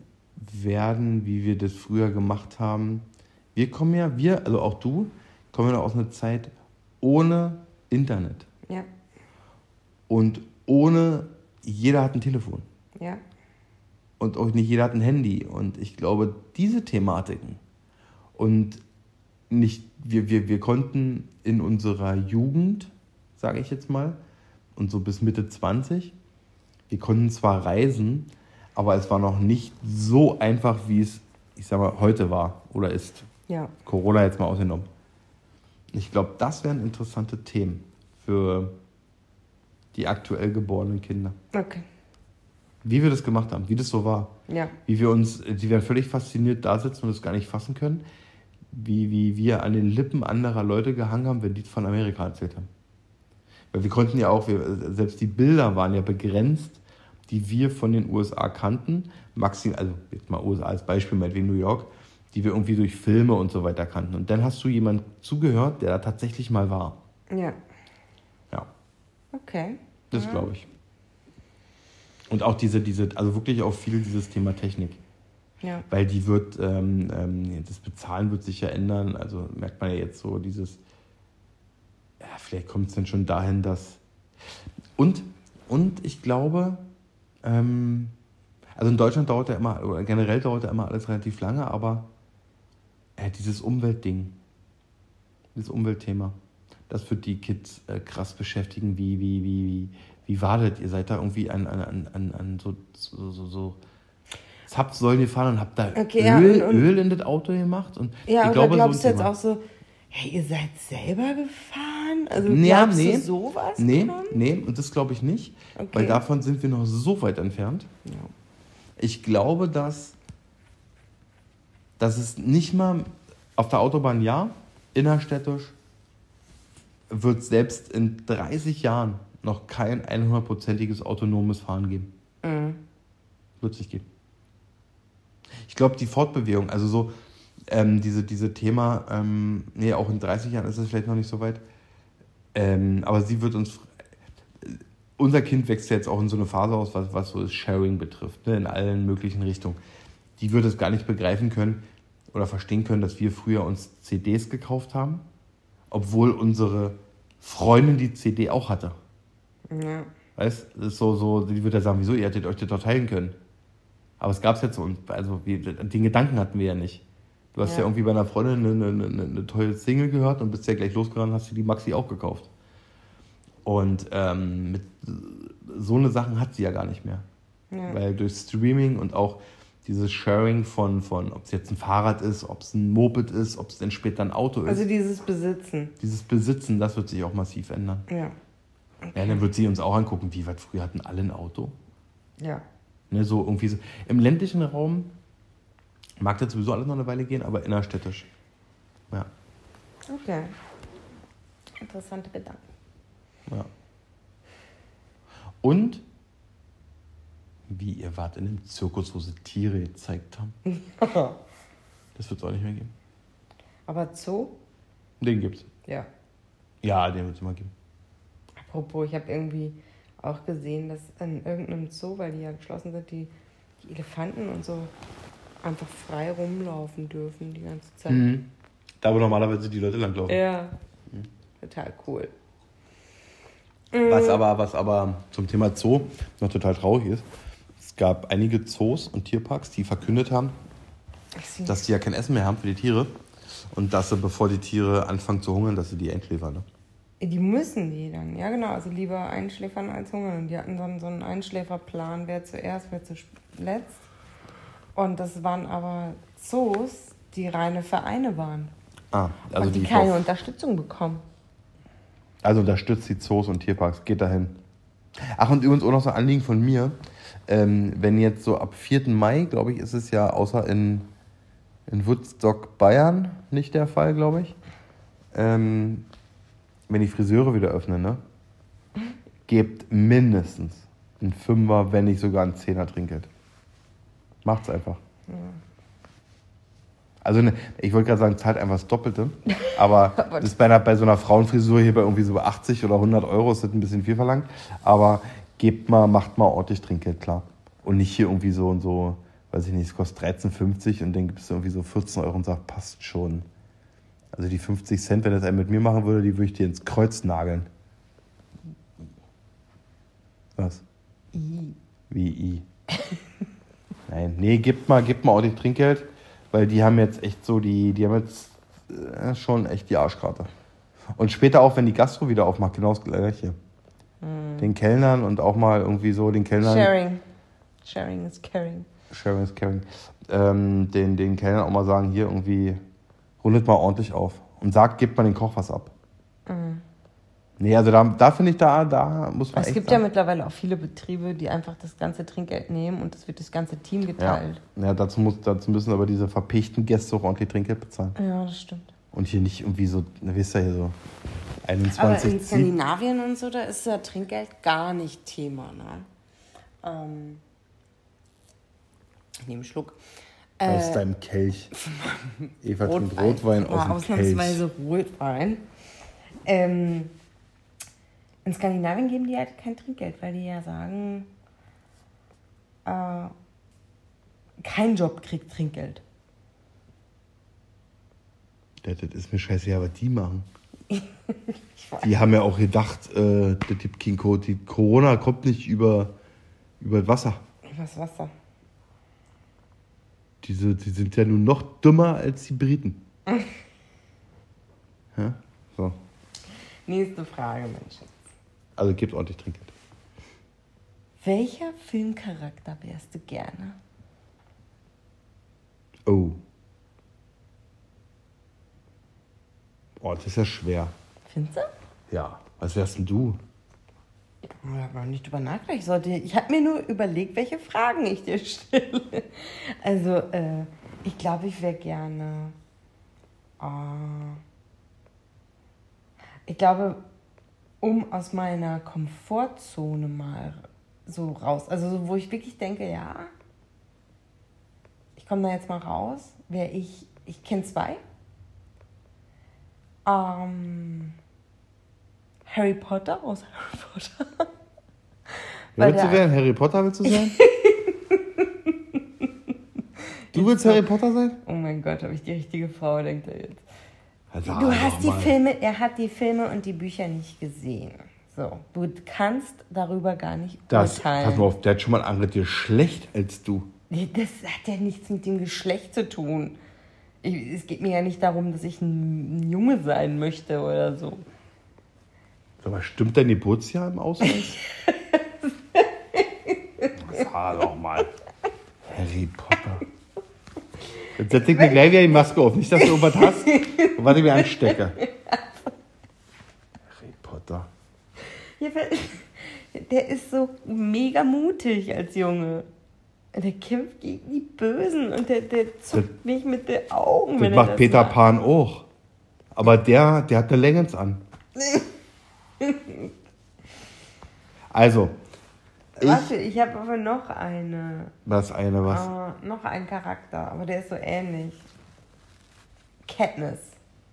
werden, wie wir das früher gemacht haben. Wir kommen ja, wir, also auch du, kommen ja aus einer Zeit ohne Internet Ja, und ohne, jeder hat ein Telefon ja. und auch nicht jeder hat ein Handy. Und ich glaube, diese Thematiken und nicht, wir, wir, wir konnten in unserer Jugend, sage ich jetzt mal, und so bis Mitte 20, wir konnten zwar reisen, aber es war noch nicht so einfach, wie es, ich sag mal, heute war oder ist. Ja. Corona jetzt mal ausgenommen. Ich glaube, das wären interessante Themen für die aktuell geborenen Kinder. Okay. Wie wir das gemacht haben, wie das so war. Ja. Wie wir uns, die werden völlig fasziniert da sitzen und es gar nicht fassen können. Wie, wie wir an den Lippen anderer Leute gehangen haben, wenn die von Amerika erzählt haben. Weil wir konnten ja auch, wir, selbst die Bilder waren ja begrenzt, die wir von den USA kannten. Maxim, also jetzt mal USA als Beispiel, meinetwegen New York, die wir irgendwie durch Filme und so weiter kannten. Und dann hast du jemand zugehört, der da tatsächlich mal war. Ja. Ja, Okay. das ja. glaube ich. Und auch diese, diese, also wirklich auch viel dieses Thema Technik. Ja. Weil die wird, ähm, ähm, das Bezahlen wird sich ja ändern. Also merkt man ja jetzt so dieses, ja, vielleicht kommt es dann schon dahin, dass. Und, und ich glaube, ähm, also in Deutschland dauert ja immer, oder generell dauert ja immer alles relativ lange, aber äh, dieses Umweltding, dieses Umweltthema, das wird die Kids äh, krass beschäftigen. Wie, wie, wie, wie, wie war das? Ihr seid da irgendwie an, an, an, an, so, so, so, so Zapfsäulen gefahren und habt da Okay, ja, Öl, und- und- Öl in das Auto gemacht. Und Ja, ich oder glaube, glaubst so du jetzt auch so, hey, ihr seid selber gefahren? Also Ja, glaubst nee. du sowas? Nee, Tom? nee, und das glaube ich nicht, Okay. weil davon sind wir noch so weit entfernt. Ja. Ich glaube, dass, dass es nicht mal auf der Autobahn ja, innerstädtisch wird selbst in 30 Jahren noch kein 100%iges autonomes Fahren geben. Mhm. Wird es nicht geben. Ich glaube, die Fortbewegung, also so ähm, diese, diese Thema, ähm, nee, auch in 30 Jahren ist es vielleicht noch nicht so weit, ähm, aber sie wird uns, unser Kind wächst ja jetzt auch in so eine Phase aus, was, was so das Sharing betrifft, ne, in allen möglichen Richtungen. Die wird es gar nicht begreifen können oder verstehen können, dass wir früher uns CDs gekauft haben, obwohl unsere Freundin die CD auch hatte. Ja. Weißt ist so, so, die wird ja sagen, wieso, ihr hättet euch das doch teilen können. Aber es gab es jetzt so, und also wir, den Gedanken hatten wir ja nicht. Du hast ja, Ja. irgendwie bei einer Freundin eine, eine, eine, eine tolle Single gehört und bist ja gleich losgerannt, hast dir die Maxi auch gekauft. Und ähm, mit so eine Sachen hat sie ja gar nicht mehr. Ja. Weil durch Streaming und auch dieses Sharing von, von ob es jetzt ein Fahrrad ist, ob es ein Moped ist, ob es dann später ein Auto ist, Also dieses Besitzen. dieses Besitzen, das wird sich auch massiv ändern. Ja. Ja, dann wird sie uns auch angucken, wie weit früher hatten alle ein Auto. Ja. Ne, so irgendwie so. Im ländlichen Raum mag das sowieso alles noch eine Weile gehen, aber innerstädtisch. Ja, Okay. Interessante Gedanken. ja. Und wie ihr wart in dem Zirkus, wo sie Tiere gezeigt haben. Das wird es auch nicht mehr geben. Aber Zoo? Den gibt's. Ja. Ja, den wird es immer geben. Apropos, ich habe irgendwie auch gesehen, dass in irgendeinem Zoo, weil die ja geschlossen sind, die, die Elefanten und so einfach frei rumlaufen dürfen die ganze Zeit. Mhm. Da wo normalerweise die Leute langlaufen. Ja. Total cool. Was aber, was aber zum Thema Zoo noch total traurig ist, es gab einige Zoos und Tierparks, die verkündet haben, dass die ja kein Essen mehr haben für die Tiere und dass sie, bevor die Tiere anfangen zu hungern, dass sie die einschläfern. Ne? Die müssen die dann, ja genau. Also lieber einschläfern als hungern. Und die hatten dann so einen Einschläferplan, wer zuerst, wer zuletzt. Und das waren aber Zoos, die reine Vereine waren. Ah, also und die, die, keine Unterstützung bekommen. Also unterstützt die Zoos und Tierparks, geht dahin. Ach, und übrigens auch noch so ein Anliegen von mir. Ähm, wenn jetzt so ab 4. Mai, glaube ich, ist es ja außer in, in Woodstock, Bayern nicht der Fall, glaube ich. Ähm, wenn die Friseure wieder öffnen, ne? Gebt mindestens ein Fünfer, wenn nicht sogar ein Zehner Trinkgeld. Macht's einfach. Also ne, ich wollte gerade sagen, zahlt einfach das Doppelte. Aber das ist bei, einer, bei so einer Frauenfrisur hier bei irgendwie so 80 oder 100 Euro ist das ein bisschen viel verlangt. Aber gebt mal, macht mal ordentlich Trinkgeld klar. Und nicht hier irgendwie so und so, weiß ich nicht, es kostet 13,50 und dann gibst du irgendwie so 14 Euro und sagst, passt schon. Also die 50 Cent, wenn das einer mit mir machen würde, die würde ich dir ins Kreuz nageln. Was? I. Wie I. Nein, nee, gib mal, gib mal ordentlich Trinkgeld, weil die haben jetzt echt so die, die haben jetzt äh, schon echt die Arschkarte. Und später auch, wenn die Gastro wieder aufmacht, genau das gleiche. Den Kellnern und auch mal irgendwie so den Kellnern. Sharing. Sharing is caring. Sharing is caring. Ähm, den, den Kellnern auch mal sagen, hier irgendwie, rundet mal ordentlich auf. Und sagt, gebt mal den Koch was ab. Mhm. Nee, also da, da finde ich, da, da muss man Es gibt ja sagen. mittlerweile auch viele Betriebe, die einfach das ganze Trinkgeld nehmen und das wird das ganze Team ja. geteilt. ja, dazu, muss, dazu müssen aber diese verpichten Gäste auch ordentlich Trinkgeld bezahlen. Ja, das stimmt. Und hier nicht irgendwie so, na, wisst ihr, hier so Aber 21, in Sieb- Skandinavien und so, da ist ja Trinkgeld gar nicht Thema. Ne? Ähm, ich nehme einen Schluck. aus Äh, deinem Kelch. Eva trinkt Rotwein. Ja, aus dem Kelch. ausnahmsweise Rotwein. Ähm, in Skandinavien geben die halt kein Trinkgeld, weil die ja sagen, äh, kein Job kriegt Trinkgeld. Ja, das ist mir scheißegal, was die machen. Die haben ja auch gedacht, äh, der Typ King Code, die Corona kommt nicht über, über das Wasser. Was Wasser? Diese, die sind ja nun noch dümmer als die Briten. ja? So. Nächste Frage, Mensch. Also gibt ordentlich Trinkgeld. Welcher Filmcharakter wärst du gerne? Oh. Oh, das ist ja schwer. Findest du? Ja. Was wärst denn du? Ich habe noch nicht drüber nachgedacht. Ich, sollte, ich habe mir nur überlegt, welche Fragen ich dir stelle. Also, äh, ich glaube, ich wäre gerne. äh, ich glaube, um aus meiner Komfortzone mal so raus. Also, so, wo ich wirklich denke, ja, ich komme da jetzt mal raus, wäre ich. Ich kenne zwei. Ähm, Harry Potter aus Harry Potter. Weil willst du werden? Harry Potter willst du sein? du willst Harry Potter sein? Oh mein Gott, habe ich die richtige Frau, denkt er jetzt. Also, Du hast die mal. Filme, er hat die Filme und die Bücher nicht gesehen. So, du kannst darüber gar nicht Das, urteilen. pass mal auf, der hat schon mal ein anderes Geschlecht als du. Das hat ja nichts mit dem Geschlecht zu tun. Ich, es geht mir ja nicht darum, dass ich ein, Junge sein möchte oder so. Sag mal, stimmt dein Geburtsjahr im Ausweis? Sag doch mal. Harry Potter. Jetzt setze ich mir gleich wieder die Maske auf. Nicht, dass du irgendwas hast, was ich mir anstecke. Harry Potter. Der ist so mega mutig als Junge. Der kämpft gegen die Bösen und der, der zuckt nicht mit den Augen. Das wenn er macht das Peter macht. Pan auch. Aber der, der hat eine Leggings an. Also, ich, Warte, ich habe aber noch eine. das eine was. Äh, noch einen Charakter, aber der ist so ähnlich. Katniss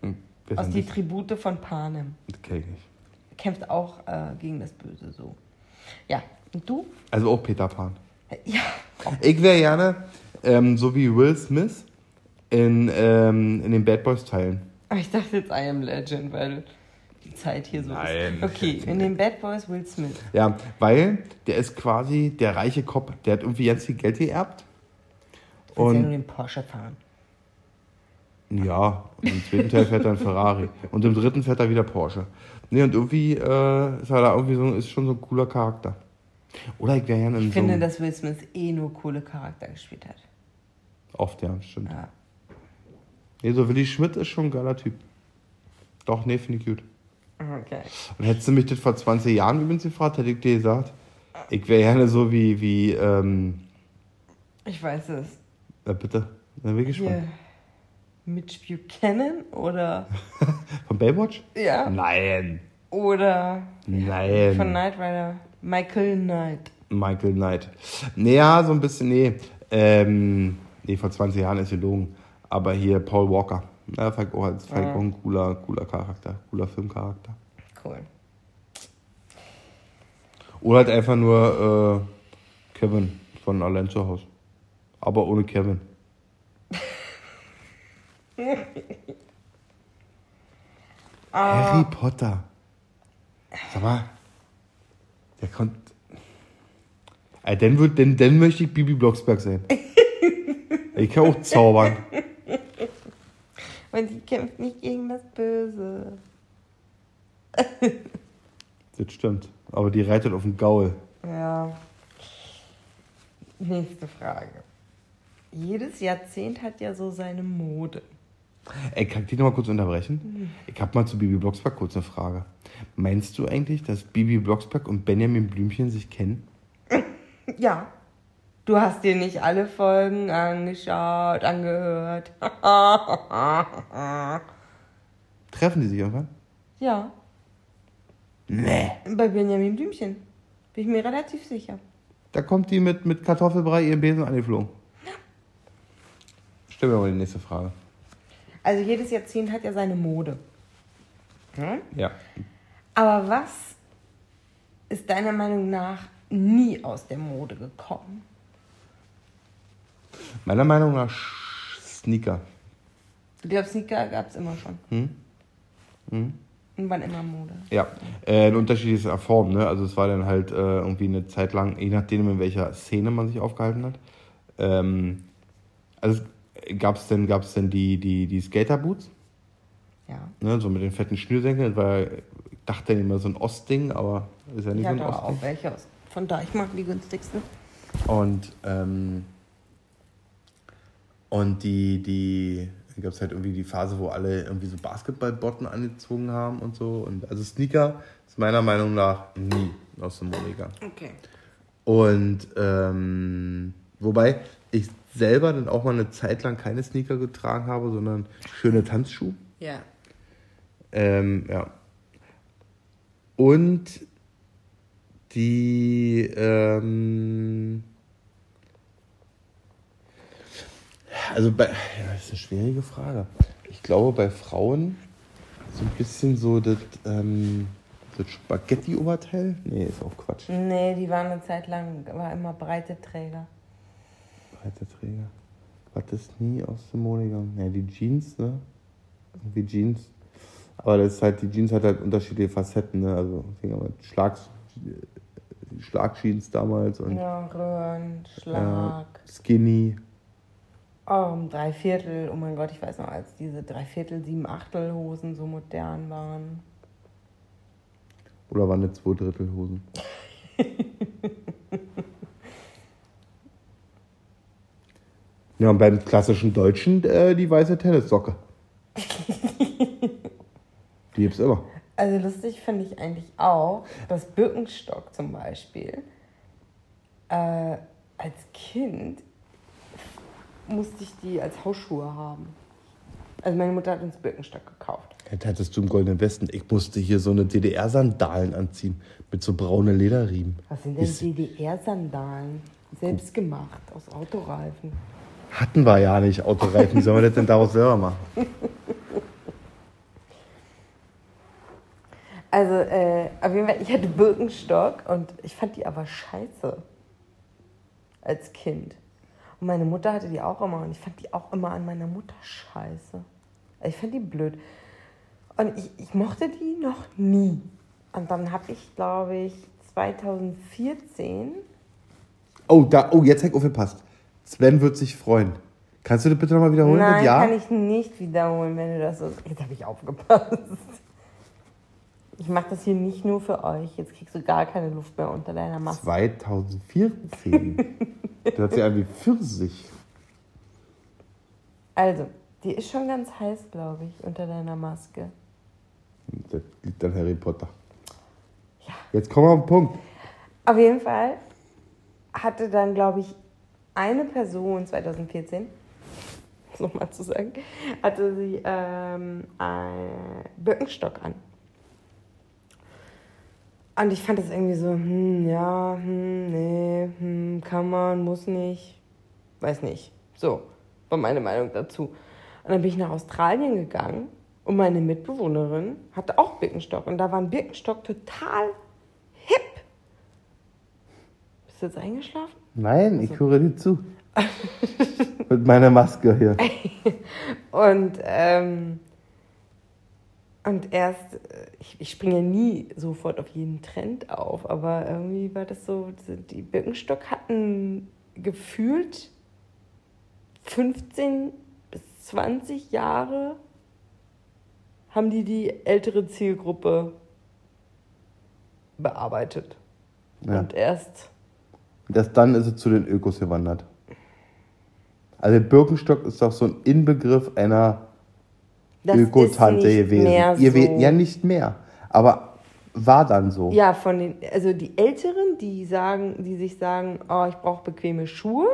wer ist aus die das? Tribute von Panem. Das kenn ich nicht. Kämpft auch äh, gegen das Böse so. Ja, und du? Also auch Peter Pan. Ja. Ich wäre gerne, ähm, so wie Will Smith, in, ähm, in den Bad Boys Teilen. Aber ich dachte jetzt I Am Legend, weil die Zeit hier so Nein. ist. Okay, in den Bad Boys Will Smith. Ja, weil der ist quasi der reiche Kopf. Der hat irgendwie ganz viel Geld geerbt. Willst ja nur Und den Porsche fahren. Ja, und im zweiten Teil fährt er ein Ferrari. Und im dritten fährt er wieder Porsche. Nee, und irgendwie äh, ist er da irgendwie so, ist schon so ein cooler Charakter. Oder ich wäre gerne in Ich so finde, dass Will Smith eh nur coole Charakter gespielt hat. Oft, ja, stimmt. Ja. Nee, so Willi Schmidt ist schon ein geiler Typ. Doch, nee, finde ich gut. Okay. Und hättest du mich das vor 20 Jahren übrigens gefragt, hätte ich dir gesagt, ich wäre gerne so wie, wie, ähm, Ich weiß es. na bitte, dann bin ich gespannt. Mitch Buchanan oder. Von Baywatch? Ja. Nein. Oder. Nein. Von Knight Rider. Michael Knight. Michael Knight. Naja, so ein bisschen, nee. Ähm, nee, vor 20 Jahren ist gelogen. Aber hier Paul Walker. Ja, fand ich auch, fand ich auch ein cooler, cooler Charakter, cooler Filmcharakter. Cool. Oder halt einfach nur äh, Kevin von Allein zu Hause. Aber ohne Kevin. Harry Potter. Sag mal, der kommt. Äh, dann, würd, dann, dann möchte ich Bibi Blocksberg sein. ich kann auch zaubern. Und sie kämpft nicht gegen das Böse. Das stimmt. Aber die reitet auf den Gaul. Ja. Nächste Frage. Jedes Jahrzehnt hat ja so seine Mode. Ey, kann ich dich nochmal kurz unterbrechen? Ich habe mal zu Bibi Blocksberg kurz eine Frage. Meinst du eigentlich, dass Bibi Blocksberg und Benjamin Blümchen sich kennen? Ja. Du hast dir nicht alle Folgen angeschaut, angehört. Treffen die sich irgendwann? ja, Nee. bei Benjamin Blümchen. Bin ich mir relativ sicher. Da kommt die mit, mit Kartoffelbrei ihren Besen angeflogen. Stell mir mal die nächste Frage. Also jedes Jahrzehnt hat ja seine Mode. Hm? Ja. Aber was ist deiner Meinung nach nie aus der Mode gekommen? Meiner Meinung nach Sneaker. Du glaubst, Sneaker gab es immer schon. Hm? Und waren immer Mode. Ja, äh, in unterschiedlicher Form. Ne? Also es war dann halt äh, irgendwie eine Zeit lang, je nachdem in welcher Szene man sich aufgehalten hat. Ähm, also gab es denn, gab's denn die, die, die Skaterboots, Ja. ne? so mit den fetten Schnürsenkeln. War, ich dachte immer so ein Ostding, aber ist ja nicht Ich so ein hatte auch Ostding. welche aus. Von Deichmark, die günstigsten. Und, ähm, und die, die, gab es halt irgendwie die Phase, wo alle irgendwie so Basketballbotten angezogen haben und so. Und also Sneaker ist meiner Meinung nach nie aus dem Mode gegangen. Okay. Und ähm, wobei ich selber dann auch mal eine Zeit lang keine Sneaker getragen habe, sondern schöne Tanzschuhe. Ja. Ähm, ja. Und die, ähm, also bei, ja, das ist eine schwierige Frage. Ich glaube, bei Frauen so ein bisschen so das, ähm, das Spaghetti-Oberteil. Nee, ist auch Quatsch. Nee, die waren eine Zeit lang, war immer breite Träger. Breite Träger. Was ist nie aus dem Mode gegangen? Ja, die Jeans, ne? Irgendwie Jeans. Aber das ist halt, die Jeans hat halt unterschiedliche Facetten, ne? Also fing an mit Schlags, Schlagjeans damals und Ja, Röhren, ja, Schlag. Skinny. Oh, um Dreiviertel, oh mein Gott, ich weiß noch, als diese Dreiviertel, sieben Achtel Hosen so modern waren. Oder waren das zwei Drittel Hosen? ja, und beim klassischen Deutschen äh, die weiße Tennissocke. die gibt's immer. Also lustig finde ich eigentlich auch, dass Birkenstock zum Beispiel äh, als Kind musste ich die als Hausschuhe haben. Also meine Mutter hat uns Birkenstock gekauft. Jetzt hattest du im Goldenen Westen. Ich musste hier so eine DDR-Sandalen anziehen. Mit so braune Lederriemen. Was sind denn DDR-Sandalen? Selbst gemacht, aus Autoreifen. Hatten wir ja nicht Autoreifen. Wie sollen wir das denn daraus selber machen? Also, äh, auf jeden Fall, ich hatte Birkenstock und ich fand die aber scheiße. Als Kind. Und meine Mutter hatte die auch immer und ich fand die auch immer an meiner Mutter scheiße. Ich fand die blöd. Und ich, ich mochte die noch nie. Und dann habe ich, glaube ich, 2014. Oh, da, oh, jetzt hat aufgepasst. Sven wird sich freuen. Kannst du das bitte nochmal wiederholen? Nein, das Ja? kann ich nicht wiederholen, wenn du das so. Jetzt habe ich aufgepasst. Ich mache das hier nicht nur für euch. Jetzt kriegst du gar keine Luft mehr unter deiner Maske. 2014. das hört sich an wie Pfirsich. Also, die ist schon ganz heiß, glaube ich, unter deiner Maske. Das liegt an Harry Potter. Ja. Jetzt kommen wir auf den Punkt. Auf jeden Fall hatte dann, glaube ich, eine Person 2014, um es nochmal zu sagen, hatte sie ähm, Birkenstock an. Und ich fand das irgendwie so, hm, ja, hm, nee, hm, kann man, muss nicht, weiß nicht. So, war meine Meinung dazu. Und dann bin ich nach Australien gegangen und meine Mitbewohnerin hatte auch Birkenstock. Und da war ein Birkenstock total hip. Bist du jetzt eingeschlafen? Nein, ich höre dir zu. Mit meiner Maske hier. Und, ähm, und erst, ich, ich springe nie sofort auf jeden Trend auf, aber irgendwie war das so, die Birkenstock hatten gefühlt 15 bis 20 Jahre haben die die ältere Zielgruppe bearbeitet. Ja. Und erst Und erst dann ist es zu den Ökos gewandert. Also Birkenstock ist doch so ein Inbegriff einer Öko-Tante gewesen. mehr Ihr so. ja, nicht mehr. Aber war dann so. Ja, von den, also die Älteren, die sagen, die sich sagen, oh, ich brauche bequeme Schuhe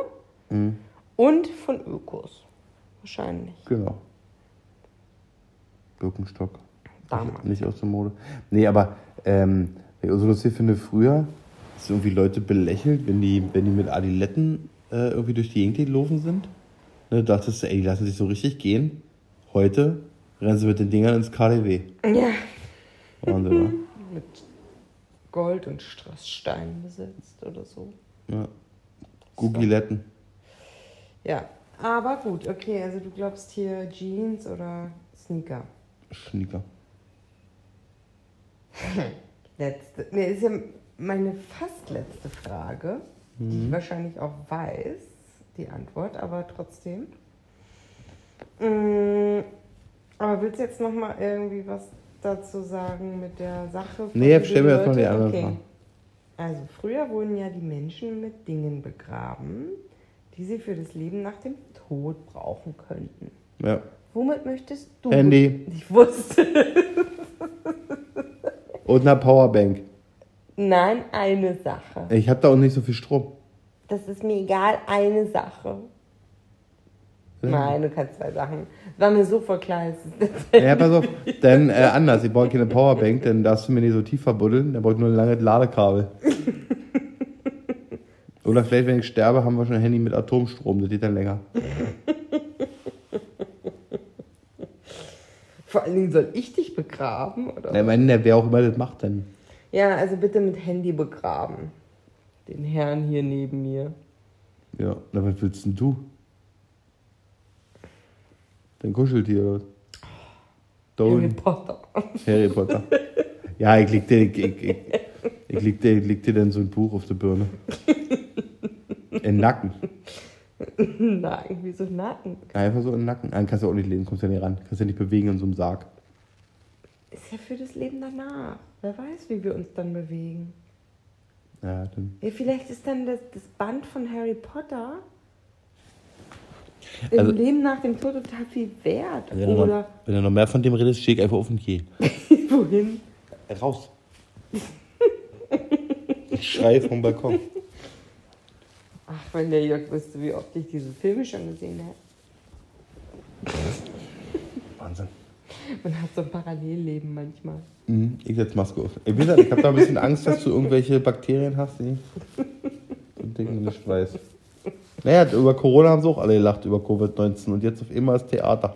Mhm. und von Ökos. Wahrscheinlich. Genau. Birkenstock. Damals. Nicht aus der Mode. Nee, aber ähm, so lustig finde, früher ist irgendwie Leute belächelt, wenn die, wenn die mit Adiletten äh, irgendwie durch die Gegend gelaufen sind. Ne, dachtest du, ey, die lassen sich so richtig gehen. Heute rennen sie mit den Dingern ins KDW. Ja. Wahnsinn, ne? Mit Gold und Strassstein besetzt oder so. Ja. Gugiletten. Ja. Aber gut, okay, also du glaubst hier Jeans oder Sneaker. Schnieker. Letzte. Nee, ist ja meine fast letzte Frage, die ich wahrscheinlich auch weiß, die Antwort, aber trotzdem. Mm, aber willst du jetzt nochmal irgendwie was dazu sagen mit der Sache? Nee, wie du stell mir erst mal Leute- die anderen Fragen. Also, früher wurden ja die Menschen mit Dingen begraben, die sie für das Leben nach dem Tod brauchen könnten. Ja. Womit möchtest du? Handy. Ich wusste. Und eine Powerbank. Nein, eine Sache. Ich habe da auch nicht so viel Strom. Das ist mir egal, eine Sache. Nein, du kannst zwei Sachen. War mir so voll klar. ist- Ja, pass auf. Dann äh, anders. Ich brauche keine Powerbank, dann darfst du mir nicht so tief verbuddeln. Dann brauche ich nur ein langes Ladekabel. Oder vielleicht, wenn ich sterbe, haben wir schon ein Handy mit Atomstrom. Das geht dann länger. Vor allen Dingen soll ich dich begraben, oder? Ich meine, wer auch immer das macht, dann. Ja, also bitte mit Handy begraben. Den Herrn hier neben mir. Ja, na, was willst denn du? Dein Kuscheltier, oder? was? Harry Don't. Potter. Harry Potter. Ja, ich leg dir, ich, ich, ich, ich leg dir, ich leg dir dann so ein Buch auf die Birne. In den Nacken. Nein, wieso Nacken? Einfach so in den Nacken. Nein, kannst du auch nicht lesen, kommst ja nicht ran. Kannst ja nicht bewegen in so einem Sarg. Ist ja für das Leben danach. Wer weiß, wie wir uns dann bewegen. Ja, dann. Ja, vielleicht ist dann das, das Band von Harry Potter im Also- Leben nach dem Tod total viel wert. Wenn du, noch, Oder wenn du noch mehr von dem redest, steh ich einfach auf und geh. wohin? Raus. Ich schreie vom Balkon. Ach, wenn der Jörg wüsste, wie oft ich diese Filme schon gesehen habe. Man hat so ein Parallelleben manchmal. Mhm, ich setz Maske auf. Ich, ich habe da ein bisschen Angst, dass du irgendwelche Bakterien hast, die so Dinge nicht weiß. Naja, über Corona haben sie auch alle gelacht, über Covid-19. Und jetzt auf einmal ist Theater.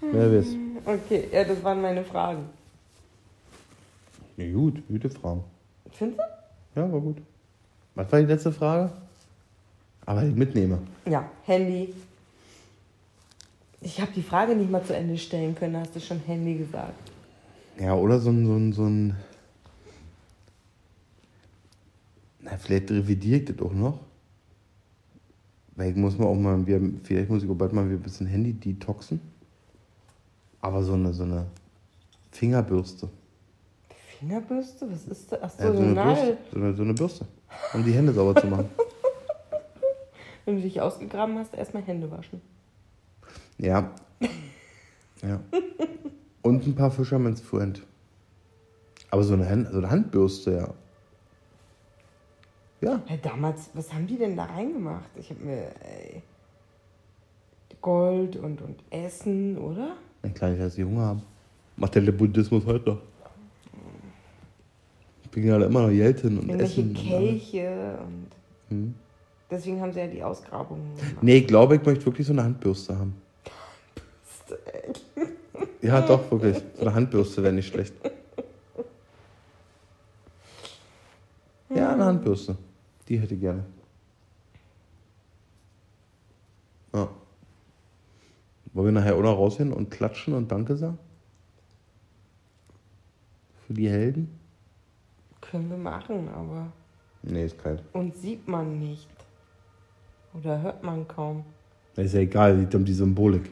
Wer weiß. Okay, ja, das waren meine Fragen. Ja, gut, gute Frage. Findest Ja, war gut. Was war die letzte Frage? Aber ich mitnehme. du? Ja, Handy. Ich habe die Frage nicht mal zu Ende stellen können, hast du schon Handy gesagt. Ja, oder so ein, so ein, so ein. Na, vielleicht revidiere ich das auch noch. Weil muss mal auch mal, vielleicht muss ich auch bald mal wieder ein bisschen Handy detoxen. Aber so eine, so eine Fingerbürste. Fingerbürste? Was ist das? Ach so, Ja, so eine eine Bürste Nadel. so, eine, so eine Bürste. Um die Hände sauber zu machen. Wenn du dich ausgegraben hast, erstmal Hände waschen. Ja. Ja. Und ein paar Fisherman's Friend. Aber so eine, Hand, so eine Handbürste, ja. Ja. Ja, damals, was haben die denn da reingemacht? Ich habe mir ey, Gold und, und Essen, oder? Na klar, dass sie Hunger haben. Macht der Buddhismus heute noch. Wir gehen alle immer noch Jelten und essen. Kelche und Hm. deswegen haben sie ja die Ausgrabungen gemacht. Nee, ich glaube, ich möchte wirklich so eine Handbürste haben. Ja, doch, wirklich. So eine Handbürste wäre nicht schlecht. Ja, eine Handbürste. Die hätte ich gerne. Ja. Wollen wir nachher auch noch rausgehen und klatschen und Danke sagen? Für die Helden? Können wir machen, aber Nee, ist kalt. uns sieht man nicht. Oder hört man kaum. Ist ja egal, liegt um die Symbolik.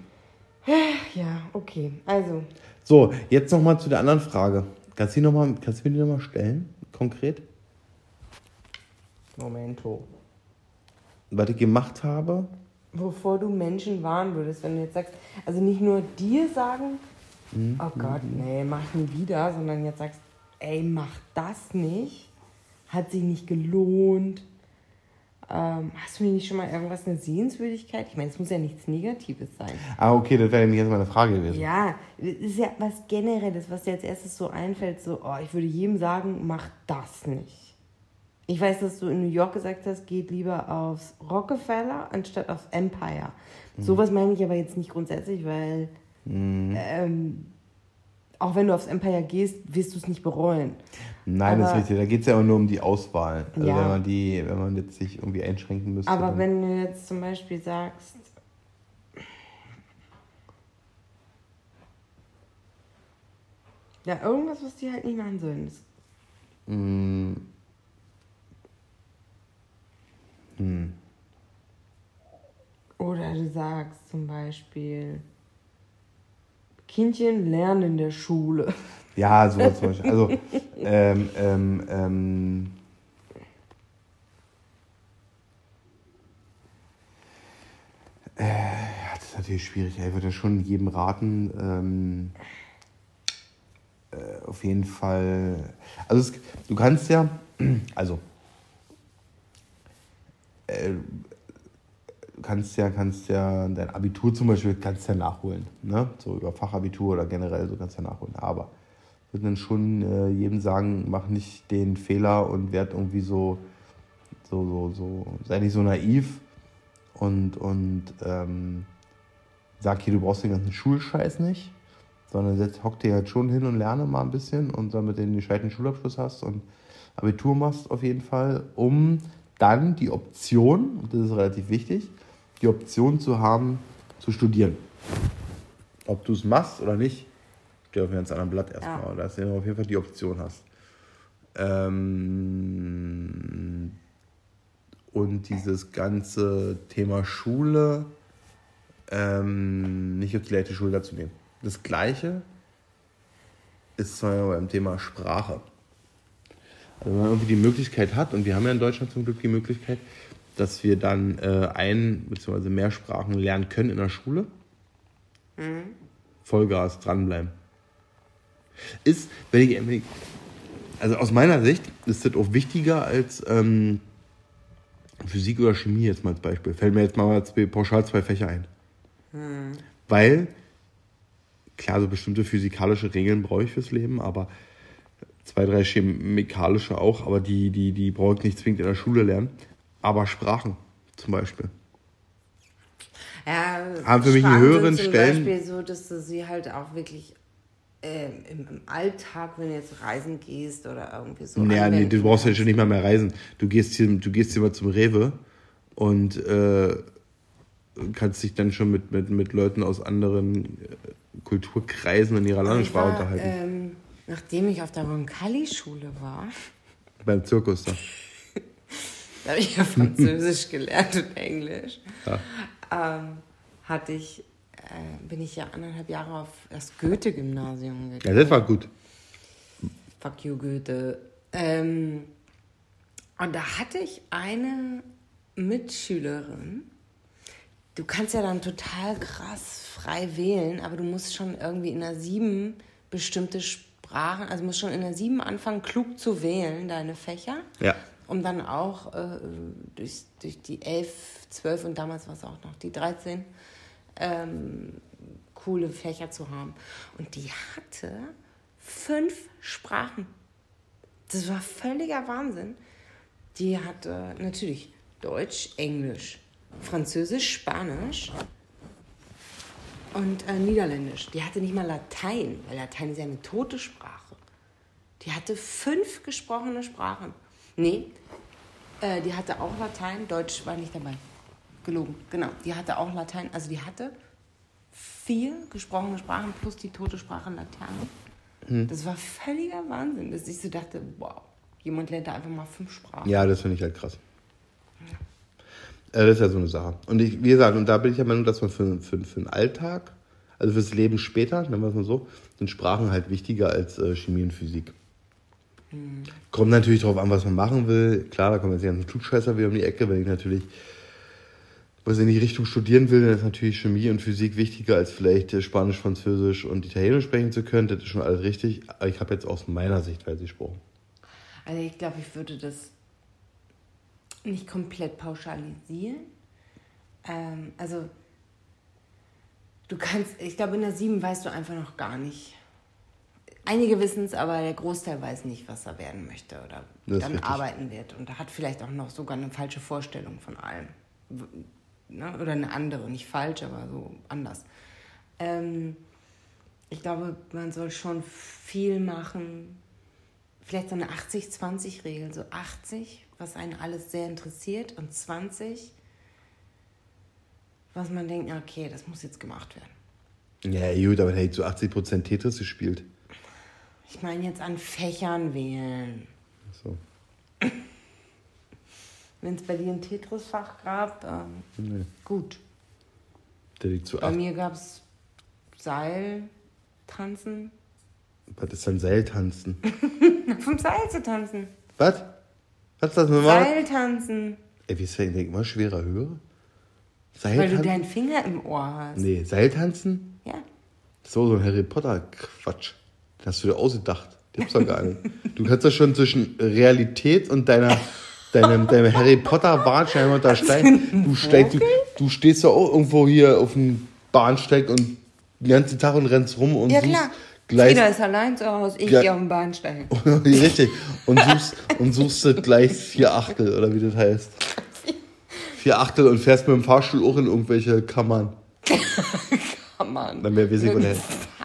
Ja, okay. Also, So, jetzt nochmal zu der anderen Frage. Kannst du, die noch mal, kannst du mir die nochmal stellen? Konkret? Momento. Was ich gemacht habe? Wovor du Menschen warnen würdest, wenn du jetzt sagst, also nicht nur dir sagen, Mhm. oh Gott, nee, mach ich nie wieder, sondern jetzt sagst, ey, mach das nicht, hat sich nicht gelohnt. Ähm, hast du nicht schon mal irgendwas, eine Sehenswürdigkeit? Ich meine, es muss ja nichts Negatives sein. Ah, okay, das wäre nämlich jetzt meine Frage gewesen. Ja, das ist ja was Generelles, was dir als erstes so einfällt, so, oh, ich würde jedem sagen, mach das nicht. Ich weiß, dass du in New York gesagt hast, geht lieber aufs Rockefeller anstatt aufs Empire. Sowas meine ich aber jetzt nicht grundsätzlich, weil ähm, auch wenn du aufs Empire gehst, wirst du es nicht bereuen. Nein, das ist Aber- richtig. Da geht es ja auch nur um die Auswahl. Also Ja. wenn man die, wenn man jetzt sich irgendwie einschränken müsste. Aber wenn du jetzt zum Beispiel sagst, ja, irgendwas, was die halt nicht machen sollen. Mm. Hm. Oder du sagst zum Beispiel, Kindchen lernen in der Schule. Ja, so zum Beispiel. Also, ähm, ähm, ähm, äh, ja, das ist natürlich schwierig. Ich würde schon jedem raten, ähm, äh, auf jeden Fall. Also, es, du kannst ja, also, äh, kannst ja, kannst ja dein Abitur zum Beispiel kannst ja nachholen. Ne? So über Fachabitur oder generell so kannst du ja nachholen. Aber ich würde dann schon äh, jedem sagen, mach nicht den Fehler und werd irgendwie so, so, so, so, sei nicht so naiv und, und ähm, sag hier, du brauchst den ganzen Schulscheiß nicht, sondern setz, hock dir halt schon hin und lerne mal ein bisschen und damit du den gescheiten Schulabschluss hast und Abitur machst auf jeden Fall, um dann die Option, und das ist relativ wichtig, die Option zu haben, zu studieren. Ob du es machst oder nicht, steht auf einem ganz anderen Blatt erstmal. Ja. Dass du auf jeden Fall die Option hast. Ähm, und dieses ganze Thema Schule ähm, nicht auf die leichte Schulter zu nehmen. Das Gleiche ist Beispiel beim Thema Sprache. Also wenn man irgendwie die Möglichkeit hat, und wir haben ja in Deutschland zum Glück die Möglichkeit, dass wir dann äh, ein bzw. mehr Sprachen lernen können in der Schule. Vollgas dranbleiben. Ist, wenn ich, wenn ich, also aus meiner Sicht ist das auch wichtiger als ähm, Physik oder Chemie jetzt mal als Beispiel. Fällt mir jetzt mal zwei, pauschal zwei Fächer ein. Weil, klar, so bestimmte physikalische Regeln brauche ich fürs Leben, aber zwei, drei chemikalische auch, aber die, die, die brauche ich nicht zwingend in der Schule lernen. Aber Sprachen zum Beispiel. Ja, Haben für mich einen höheren zum Stellen- Beispiel so, dass du sie halt auch wirklich ähm, im, im Alltag, wenn du jetzt reisen gehst oder irgendwie so. Naja, nee, du brauchst ja schon nicht mal mehr reisen. Du gehst hier, du gehst hier mal zum Rewe und äh, kannst dich dann schon mit, mit, mit Leuten aus anderen äh, Kulturkreisen in ihrer Landessprache unterhalten. ähm, nachdem ich auf der Roncalli-Schule war, Beim Zirkus da. Habe ich ja Französisch gelernt und Englisch, Ja. ähm, hatte ich, äh, bin ich ja anderthalb Jahre auf das Goethe-Gymnasium gegangen. ja, das war gut. Fuck you, Goethe. Ähm, und da hatte ich eine Mitschülerin. Du kannst ja dann total krass frei wählen, aber du musst schon irgendwie in der sieben bestimmte Sprachen, also musst schon in der sieben anfangen, klug zu wählen, deine Fächer. Ja. Um dann auch äh, durch, durch die elf, zwölf und damals war es auch noch die 13 ähm, coole Fächer zu haben. Und die hatte fünf Sprachen. Das war völliger Wahnsinn. Die hatte natürlich Deutsch, Englisch, Französisch, Spanisch und äh, Niederländisch. Die hatte nicht mal Latein, weil Latein ist ja eine tote Sprache. Die hatte fünf gesprochene Sprachen. Nee, äh, die hatte auch Latein, Deutsch war nicht dabei. Gelogen, genau. Die hatte auch Latein, also die hatte vier gesprochene Sprachen plus die tote Sprache Latein. Das war völliger Wahnsinn, dass ich so dachte, wow, jemand lernt da einfach mal fünf Sprachen. Ja, das finde ich halt krass. Äh, das ist ja so eine Sache. Und ich, wie gesagt, und da bin ich der Meinung, dass man für, für, für den Alltag, also fürs Leben später, nennen wir es mal so, sind Sprachen halt wichtiger als äh, Chemie und Physik. Hm. Kommt natürlich darauf an, was man machen will. Klar, da kommen jetzt die ganzen Klugscheißer wieder um die Ecke, wenn ich natürlich was in die Richtung studieren will, dann ist natürlich Chemie und Physik wichtiger, als vielleicht äh, Spanisch, Französisch und Italienisch sprechen zu können. Das ist schon alles richtig. Aber ich habe jetzt aus meiner Sichtweise gesprochen. Also ich glaube, ich würde das nicht komplett pauschalisieren. Ähm, also du kannst, ich glaube, in der 7 weißt du einfach noch gar nicht. Einige wissen es, aber der Großteil weiß nicht, was er werden möchte oder dann richtig. arbeiten wird. Und da hat vielleicht auch noch sogar eine falsche Vorstellung von allem. Ne? Oder eine andere, nicht falsch, aber so anders. Ähm, ich glaube, man soll schon viel machen. Vielleicht so eine 80-20-Regel, so 80, was einen alles sehr interessiert, und 20, was man denkt, okay, das muss jetzt gemacht werden. Ja, gut, aber hey, zu 80% Tetris gespielt. Ich meine jetzt an Fächern wählen. Ach so. Wenn es bei dir ein Tetris-Fach gab, ähm, nee. gut. Der liegt zu Bei mir gab es Seiltanzen. Was ist denn Seiltanzen? Vom Seil zu tanzen. Was? Was ist das nochmal? Seiltanzen. Ey, wie ist das denn immer schwerer Höhe? Seiltanzen? Weil du deinen Finger im Ohr hast. Nee, Seiltanzen? Ja. So, so ein Harry Potter-Quatsch. Das hast du dir ausgedacht. Die hab's doch gar nicht. Du kannst doch schon zwischen Realität und deiner deinem, deinem Harry Potter Bahnsteig untersteigen. Du, du, du stehst doch auch irgendwo hier auf dem Bahnsteig und den ganzen Tag und rennst rum und ja, klar. gleich. Jeder ist allein zu Hause, ich ja. gehe auf den Bahnsteig. Richtig. Und suchst, und suchst gleich vier Achtel, oder wie das heißt. Vier Achtel und fährst mit dem Fahrstuhl auch in irgendwelche Kammern. Kammern. Dann mehr weiß ich, was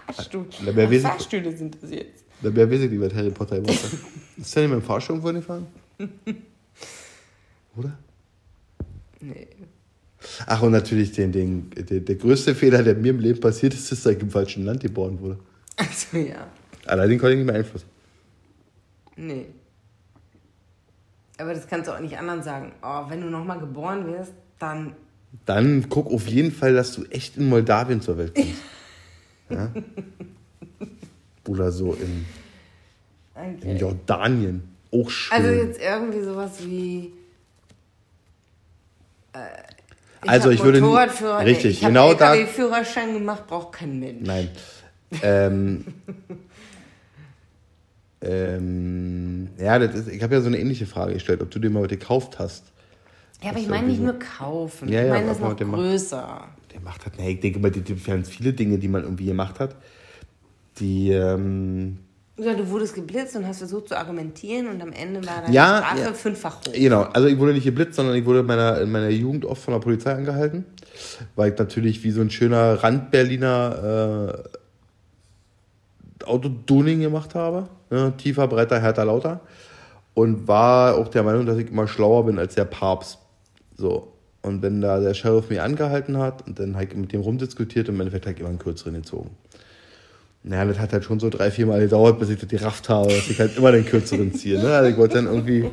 Fahrstuhl. Dann mehr Fahrstühle sind das jetzt. Mehr weiß ich nicht, was Harry Potter gemacht hat. Ist der nicht mit dem Fahrstuhl irgendwo gefahren? Oder? Nee. Ach, und natürlich den, den, den, der größte Fehler, der mir im Leben passiert ist, ist, dass ich im falschen Land geboren wurde. Also ja. Allerdings konnte ich nicht mehr einflussen. Nee. Aber das kannst du auch nicht anderen sagen. Oh, wenn du nochmal geboren wirst, dann. Dann guck auf jeden Fall, dass du echt in Moldawien zur Welt kommst. ja? Oder so in, okay. in Jordanien. Auch schön. Also jetzt irgendwie sowas wie äh, ich also ich würde richtig ich genau da Führerschein gemacht braucht kein Mensch. Nein. ähm, ähm, ja, das ist, ich habe ja so eine ähnliche Frage gestellt, ob du dir mal was gekauft hast. Ja, aber ich meine nicht nur kaufen. Ja, ich meine das noch größer. Macht, der macht hat, nee, ich denke mal, die, die ganz viele Dinge, die man irgendwie gemacht hat, die ähm, ja, du wurdest geblitzt und hast versucht zu argumentieren und am Ende war deine ja, Strafe ja. fünffach hoch. Genau, also ich wurde nicht geblitzt, sondern ich wurde in meiner, in meiner Jugend oft von der Polizei angehalten, weil ich natürlich wie so ein schöner Rand-Berliner äh, Autotuning gemacht habe. Ne? Tiefer, breiter, härter, lauter. Und war auch der Meinung, dass ich immer schlauer bin als der Papst. So. Und wenn da der Sheriff mich angehalten hat und dann ich mit dem rumdiskutiert und im Endeffekt ich immer einen kürzeren gezogen. Naja, das hat halt schon so drei, vier Mal gedauert, bis ich das gerafft habe, dass ich halt immer den kürzeren ziehe. Ne? Also ich wollte dann irgendwie,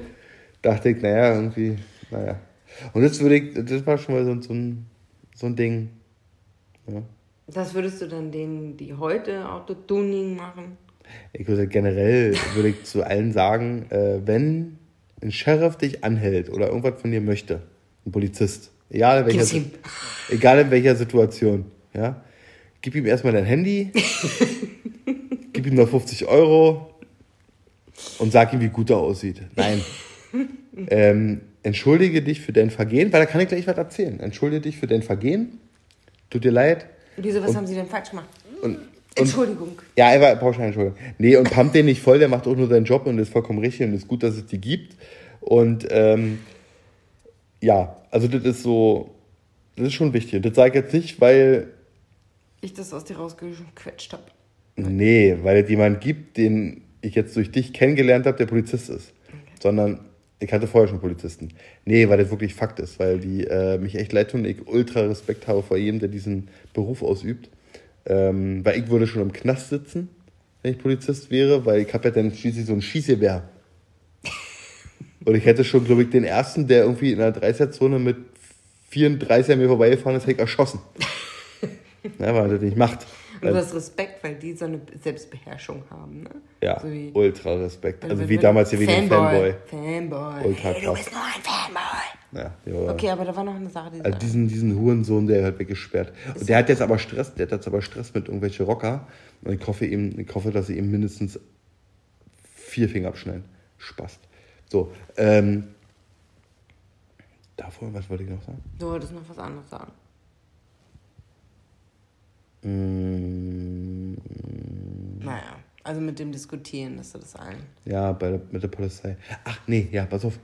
dachte ich, naja, irgendwie, naja. Und das würde ich, das war schon mal so, so, ein, so ein Ding. Ja. Das würdest du dann denen, die heute Autotuning machen? Ich würde generell, würde ich zu allen sagen, äh, wenn ein Sheriff dich anhält oder irgendwas von dir möchte, ein Polizist, egal in welcher, egal in welcher Situation, ja, gib ihm erstmal dein Handy, gib ihm noch 50 Euro und sag ihm, wie gut er aussieht. Nein. ähm, entschuldige dich für dein Vergehen, weil da kann ich gleich was erzählen. Entschuldige dich für dein Vergehen. Tut dir leid. Wieso, was und, haben sie denn falsch gemacht? Und, und, Entschuldigung. Ja, er braucht keine Entschuldigung. Nee, und pumpt den nicht voll, der macht auch nur seinen Job und ist vollkommen richtig und ist gut, dass es die gibt. Und ähm, ja, also das ist so, das ist schon wichtig. Das sage ich jetzt nicht, weil ich das aus dir rausgequetscht habe. Nee, weil es jemand gibt, den ich jetzt durch dich kennengelernt habe, der Polizist ist. Okay. Sondern ich hatte vorher schon Polizisten. Nee, weil das wirklich Fakt ist, weil die äh, mich echt leid tun und ich ultra Respekt habe vor jedem, der diesen Beruf ausübt. Ähm, weil ich würde schon im Knast sitzen, wenn ich Polizist wäre, weil ich habe ja dann schließlich so ein Schießgewehr. Und ich hätte schon, glaube ich, den ersten, der irgendwie in einer 30er-Zone mit 34 an mir vorbeigefahren ist, hätte ich erschossen. Ja, weil er das nicht macht. Und du hast Respekt, weil die so eine Selbstbeherrschung haben, ne? Ja, So wie- ultra Respekt. Also wenn- wie damals hier wegen dem Fanboy. Fanboy. Ultra hey, du bist nur ein Fanboy. Ja, ja. Okay, aber da war noch eine Sache, die Also diesen, diesen Hurensohn, der hat weggesperrt. Und der hat jetzt aber Stress, der hat jetzt aber Stress mit irgendwelchen Rocker. Und ich hoffe, ihm, ich hoffe, dass sie ihm mindestens vier Finger abschneiden. Spaß. So, ähm. Davor, was wollte ich noch sagen? Du wolltest noch was anderes sagen. Mm, Naja, also mit dem Diskutieren, dass du das allen. Ja, bei der, mit der Polizei. Ach nee, ja, pass auf.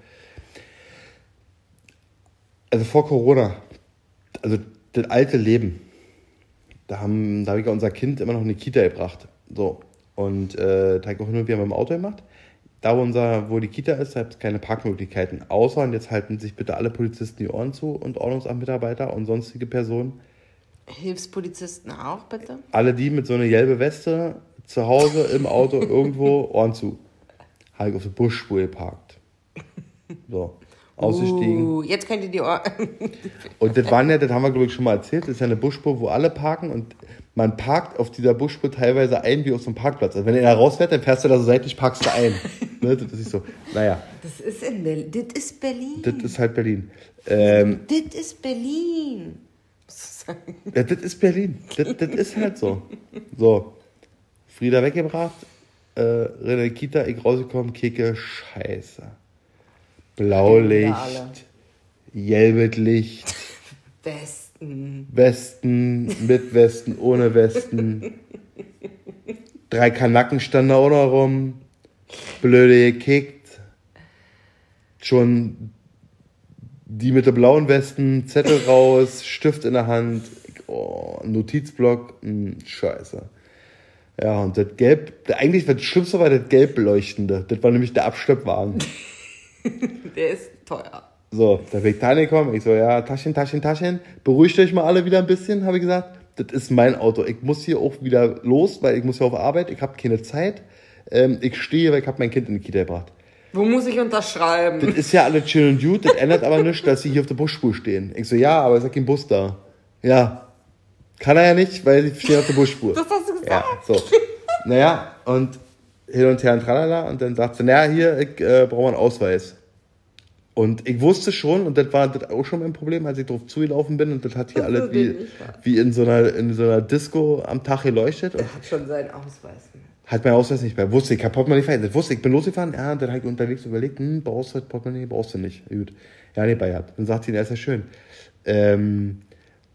Also vor Corona, also das alte Leben, da haben, da habe ich ja unser Kind immer noch in die Kita gebracht. So. Und äh, da habe ich auch hin und wieder mit dem Auto gemacht. Da, wo, unser, wo die Kita ist, da gibt es keine Parkmöglichkeiten. Außer, und jetzt halten sich bitte alle Polizisten die Ohren zu und Ordnungsamtmitarbeiter und sonstige Personen. Hilfspolizisten auch, bitte? Alle die mit so einer gelbe Weste zu Hause im Auto irgendwo Ohren zu. Ich auf der Busspur geparkt. So. Ausgestiegen. Uh, jetzt könnt ihr die Ohr Und das waren ja, das haben wir glaube ich schon mal erzählt, das ist ja eine Busspur, wo alle parken und man parkt auf dieser Busspur teilweise ein wie auf so einem Parkplatz. Also wenn er da rausfährt, dann fährst du da so seitlich, parkst du ein. ne, das ist so. Naja, Das ist in Berlin. Das ist Berlin. das ist halt Berlin. Ähm, Das ist Berlin. Ja, das ist Berlin. Das, das ist halt so. So. Frieda weggebracht, äh, René Kita, ich rausgekommen, Kicke, scheiße. Blaulicht, alle. gelbes Licht. Westen. Westen, mit Westen, ohne Westen. Drei Kanacken standen da auch noch rum. Blöde gekickt. Schon die mit der blauen Westen, Zettel raus, Stift in der Hand, oh, Notizblock, hm, scheiße. Ja, und das Gelb, eigentlich das Schlimmste war das Gelb beleuchtende. Das war nämlich der Abschleppwagen. Der ist teuer. So, da bin ich da gekommen. Ich so, ja, Taschen, Taschen, Taschen. Beruhigt euch mal alle wieder ein bisschen, habe ich gesagt. Das ist mein Auto. Ich muss hier auch wieder los, weil ich muss ja auf Arbeit. Ich habe keine Zeit. Ähm, ich stehe, weil ich habe mein Kind in die Kita gebracht. Wo muss ich unterschreiben? Das ist ja alles chill und gut. Das ändert aber nichts, dass sie hier auf der Busspur stehen. Ich so, ja, aber es ist ja kein Bus da. Ja. Kann er ja nicht, weil sie stehen auf der Busspur. Das hast du gesagt. Ja, so. Naja, und hin und her und tralala. Und dann sagt sie, naja, hier, ich äh, brauche einen Ausweis. Und ich wusste schon, und das war das auch schon mein Problem, als ich drauf zugelaufen bin, und das hat hier alles wie, nicht wie in so einer, in so einer Disco am Tag geleuchtet. Und Hat schon seinen Ausweis. hat mein Ausweis nicht mehr. Wusste ich, hab Portemonnaie verändert. Wusste ich, bin losgefahren, ja, dann habe ich unterwegs überlegt, hm, brauchst du das Portemonnaie, brauchst du nicht. Gut. Ja, nee, bei. Dann sagt sie, ja, ist ja schön. Ähm,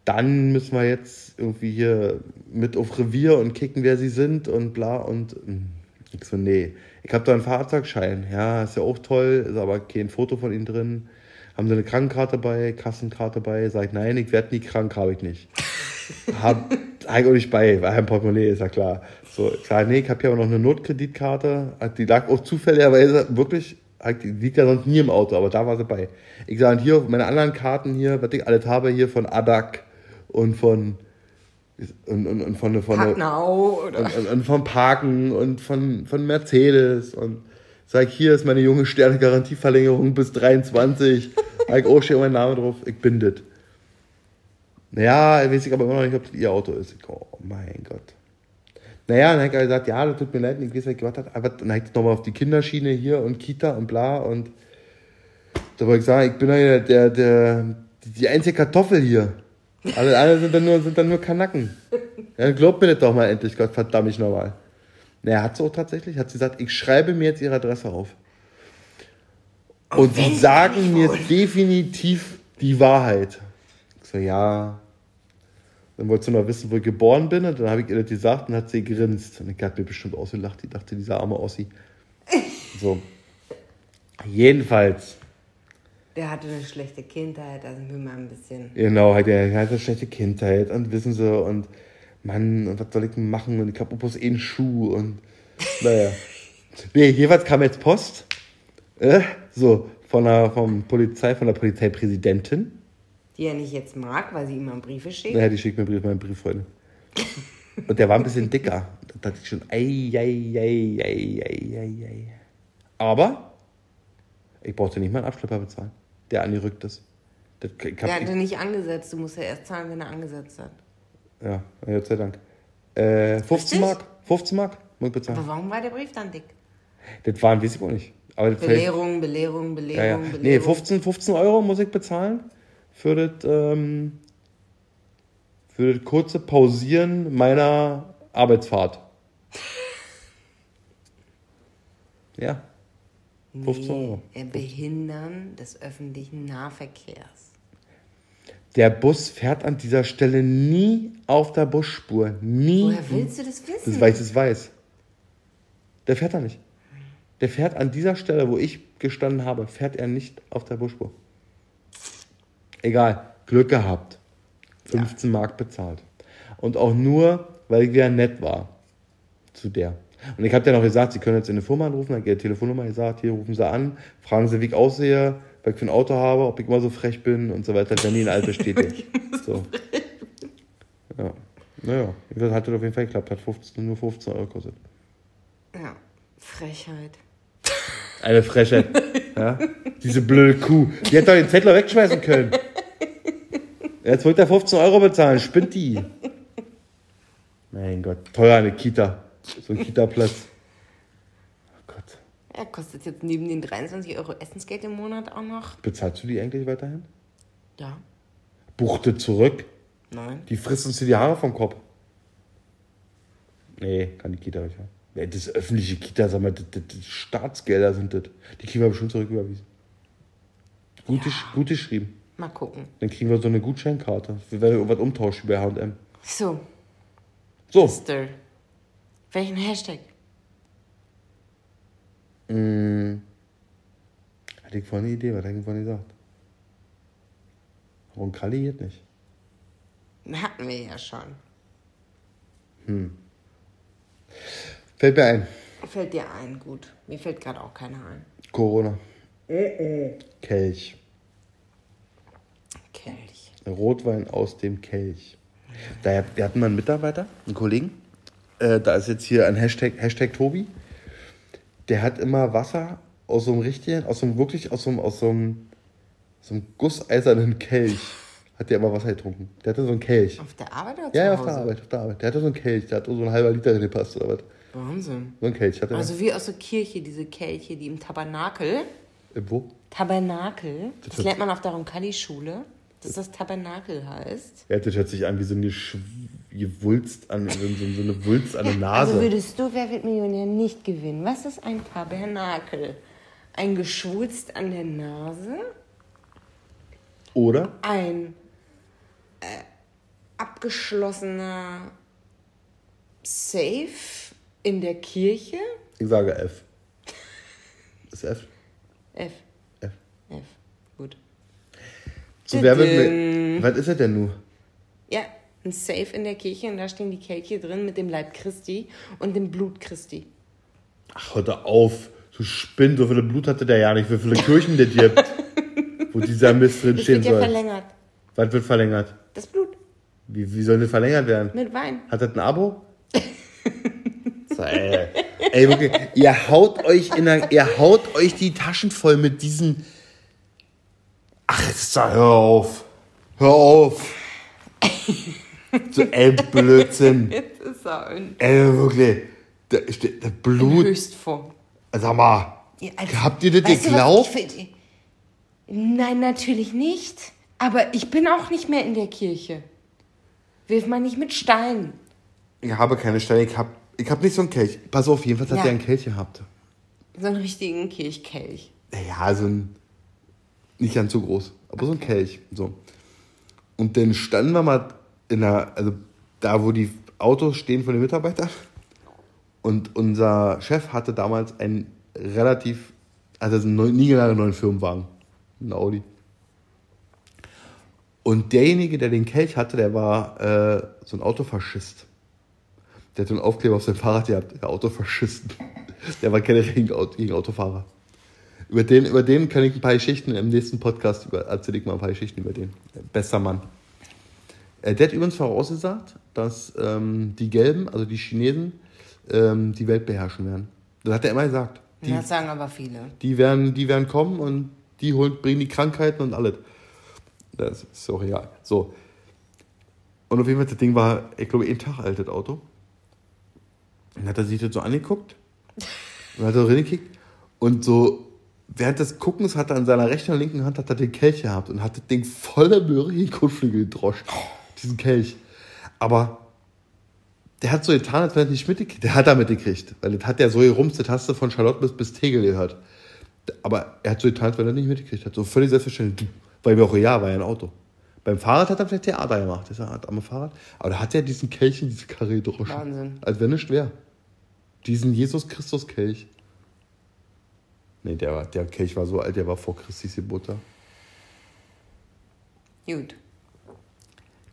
dann müssen wir jetzt irgendwie hier mit auf Revier und kicken, wer sie sind und bla und hm. ich so, nee. Ich habe da einen Fahrzeugschein. Ja, ist ja auch toll, ist aber kein Foto von ihnen drin. Haben sie eine Krankenkarte bei, Kassenkarte bei? Sag ich, nein, ich werde nie krank, habe ich nicht. Hab eigentlich auch nicht bei, weil ein Portemonnaie ist ja klar. So, ich sag, nee, ich habe hier aber noch eine Notkreditkarte. Die lag auch zufälligerweise wirklich, die liegt ja sonst nie im Auto, aber da war sie bei. Ich sage, hier meine anderen Karten hier, was ich alles habe, hier von Adak und von und, und, und von, von, Hacknau oder. und, und, vom Parken und von, von Mercedes und sag, hier ist meine junge Sterne Garantieverlängerung bis 23. Hab auch schon mein Name drauf, ich bin das. Naja, weiß ich aber immer noch nicht, ob das ihr Auto ist. Ich, oh mein Gott. Naja, dann hat er gesagt, ja, das tut mir leid, ich weiß nicht, was hat, aber dann hat ich nochmal auf die Kinderschiene hier und Kita und bla und da wollte ich sagen, ich bin ja der, der, der, die einzige Kartoffel hier. Alle anderen sind dann nur, sind dann nur Kanacken. Ja, glaubt mir das doch mal endlich, Gott verdammt mich nochmal. Naja, hat sie auch tatsächlich, hat sie gesagt, ich schreibe mir jetzt ihre Adresse auf. Und sie sagen mir definitiv die Wahrheit. Ich so, ja. Dann wollte sie noch wissen, wo ich geboren bin. Und dann habe ich ihr das gesagt und hat sie gegrinst. Und ich habe mir bestimmt ausgelacht. Die dachte, dieser arme Ossi. So. Jedenfalls. Der hatte eine schlechte Kindheit, also will mal ein bisschen. Genau, hat er hat eine schlechte Kindheit und wissen sie und Mann, und was soll ich denn machen? Und ich hab bloß eh einen Schuh und naja. Nee, jeweils kam jetzt Post. Äh, so, von der vom Polizei, von der Polizeipräsidentin. Die er nicht jetzt mag, weil sie ihm Briefe schickt. Naja, die schickt mir Brief, meinen Brieffreunde. Und der war ein bisschen dicker. Da dachte ich schon, ei, ei, ei, ei, ei, ei, ei. Aber ich brauchte nicht mal einen Abschlepper bezahlen, der angerückt ist. Das, hab, Der hatte nicht angesetzt. Du musst ja erst zahlen, wenn er angesetzt hat. Ja, Gott sei Dank. Äh, 15 Richtig? Mark. 15 Mark muss ich bezahlen. Aber warum war der Brief dann dick? Das waren, weiß ich auch nicht. Aber das Belehrung, Belehrung, Belehrung, ja, ja. Belehrung. Nee, 15, 15 Euro muss ich bezahlen für das, ähm, für das kurze Pausieren meiner Arbeitsfahrt. Ja. 15 Euro. Behindern des öffentlichen Nahverkehrs. Der Bus fährt an dieser Stelle nie auf der Busspur. Nie. Woher willst du das wissen? Das weiß es weiß. Der fährt da nicht. Der fährt an dieser Stelle, wo ich gestanden habe, fährt er nicht auf der Busspur. Egal, Glück gehabt. 15 Mark bezahlt. Und auch nur, weil ich wieder nett war zu der. Und ich habe dir noch gesagt, sie können jetzt in eine Firma anrufen, dann hat die Telefonnummer gesagt, hier rufen sie an, fragen sie, wie ich aussehe, was ich für ein Auto habe, ob ich immer so frech bin und so weiter, wenn die in alt bestätigt. so. Ja. Naja, das hat das auf jeden Fall geklappt, hat 15, nur 15 Euro gekostet. Ja, Frechheit. Eine Frechheit. ja? Diese blöde Kuh. Die hätte doch den Zettel wegschmeißen können. Jetzt wollte er 15 Euro bezahlen. Spinnt die. Mein Gott. Teuer eine Kita. So ein Kita-Platz. Oh Gott. Ja, kostet jetzt neben den 23 Euro Essensgeld im Monat auch noch? Bezahlst du die eigentlich weiterhin? Ja. Buchte zurück. Nein. Die frisst uns hier die Haare vom Kopf. Nee, kann die Kita nicht haben. Ja, das ist öffentliche Kita, sag mal, das, das, das Staatsgelder sind das. Die kriegen wir bestimmt zurücküberwiesen. Gut, gesch- gut geschrieben. Mal gucken. Dann kriegen wir so eine Gutscheinkarte. Wir werden irgendwas umtauschen bei H&M. So, So, Mister. Welchen Hashtag? hatte ich vorhin eine Idee, was hat ich vorhin gesagt? Warum Kalli geht nicht? Hatten wir ja schon. Fällt mir ein. Fällt dir ein, gut. Mir fällt gerade auch keiner ein. Corona. Kelch. Kelch. Rotwein aus dem Kelch. Da, wir hatten mal einen Mitarbeiter, einen Kollegen. Äh, da ist jetzt hier ein Hashtag, Hashtag Tobi. Der hat immer Wasser aus so einem richtigen, aus so einem wirklich, aus so einem, aus so einem, so einem gusseisernen Kelch. Hat der immer Wasser getrunken. Der hatte so einen Kelch. Auf der Arbeit oder Ja, ja, auf der Arbeit, auf der Arbeit. Der hatte so einen Kelch, der hat so ein halber Liter gepasst oder was. Wahnsinn. So ein Kelch hatte Also wie aus der Kirche, diese Kelche, die im Tabernakel. er. Äh, wo? Tabernakel. Das, Das- lernt man auf der Roncalli-Schule, dass das Tabernakel heißt. Ja, das hört sich an wie so eine Sch- Gewulst an, so, so, eine Wulst an der Nase. Also würdest du Wer wird Millionär nicht gewinnen? Was ist ein Tabernakel? Ein Geschwulst an der Nase? Oder? Ein äh, abgeschlossener Safe in der Kirche? Ich sage F. Ist F? F. F. F. Gut. So, wer wird was ist das denn nun? Ein Safe in der Kirche und da stehen die Kelche drin mit dem Leib Christi und dem Blut Christi. Ach, hör auf. Du spinn, so viele Blut hatte der ja nicht. Wie viele Kirchen der gibt, wo dieser Mist drin Das stehen wird ja soll. verlängert. Was wird verlängert? Das Blut Wie, wie soll das verlängert werden? mit Wein. Hat das ein Abo? so, ey. ey, wirklich, ihr haut euch in der, ihr haut euch die Taschen voll mit diesen. Ach, hör auf. Hör auf. So, ey, Blödsinn. Jetzt ist er in Ey, wirklich. Steht das Blut. Höchstform. Sag mal. Ja, also, Habt ihr das geglaubt? Nein, natürlich nicht. Aber ich bin auch nicht mehr in der Kirche. Wirf mal nicht mit Steinen. Ich habe keine Steine. Ich hab, ich hab nicht so einen Kelch. Pass auf, jedenfalls hat Ja. der einen Kelch gehabt. So einen richtigen Kirchkelch. Ja, so ein. Nicht ganz so groß, aber so ein Kelch. So. Und dann standen wir mal in der, also da, wo die Autos stehen von den Mitarbeitern. Und unser Chef hatte damals einen relativ, also einen genannten neuen Firmenwagen. Ein Audi. Und derjenige, der den Kelch hatte, der war äh, so ein Autofaschist. Der hat so einen Aufkleber auf sein Fahrrad gehabt, der Autofaschisten. Der war keine gegen, gegen Autofahrer. Über den, über den kann ich ein paar Geschichten im nächsten Podcast über, erzähle ich mal ein paar Geschichten über den. Bester Mann. Äh, Der hat übrigens vorausgesagt, dass ähm, die Gelben, also die Chinesen, ähm, die Welt beherrschen werden. Das hat er immer gesagt. Die, Das sagen aber viele. die, werden, die werden kommen und die holen, bringen die Krankheiten und alles. Das ist auch egal. So. Und auf jeden Fall, das Ding war, ich glaube, ein Tag alt, das Auto. Dann hat er sich das so angeguckt. Und hat er reingekickt. Und so, während des Guckens hat er an seiner rechten und linken Hand hat er den Kelch gehabt und hat das Ding voller Möhre in den Kotflügel gedroscht. Diesen Kelch. Aber der hat so getan, als wenn er nicht mitgekriegt Der hat er mitgekriegt. Weil das hat ja so gerumst, das hast du von Charlotte bis, bis Tegel gehört. Aber er hat so getan, als wenn er nicht mitgekriegt hat. So völlig selbstverständlich. Weil mir auch ja, war ja ein Auto. Beim Fahrrad hat er vielleicht Theater gemacht. Das ist ja am Fahrrad. Aber da hat er diesen Kelch in diese Karre gedroschen. Wahnsinn. Als wenn nicht wäre. Diesen Jesus Christus Kelch. Nee, der, der Kelch war so alt, der war vor Christi Geburt da. Gut.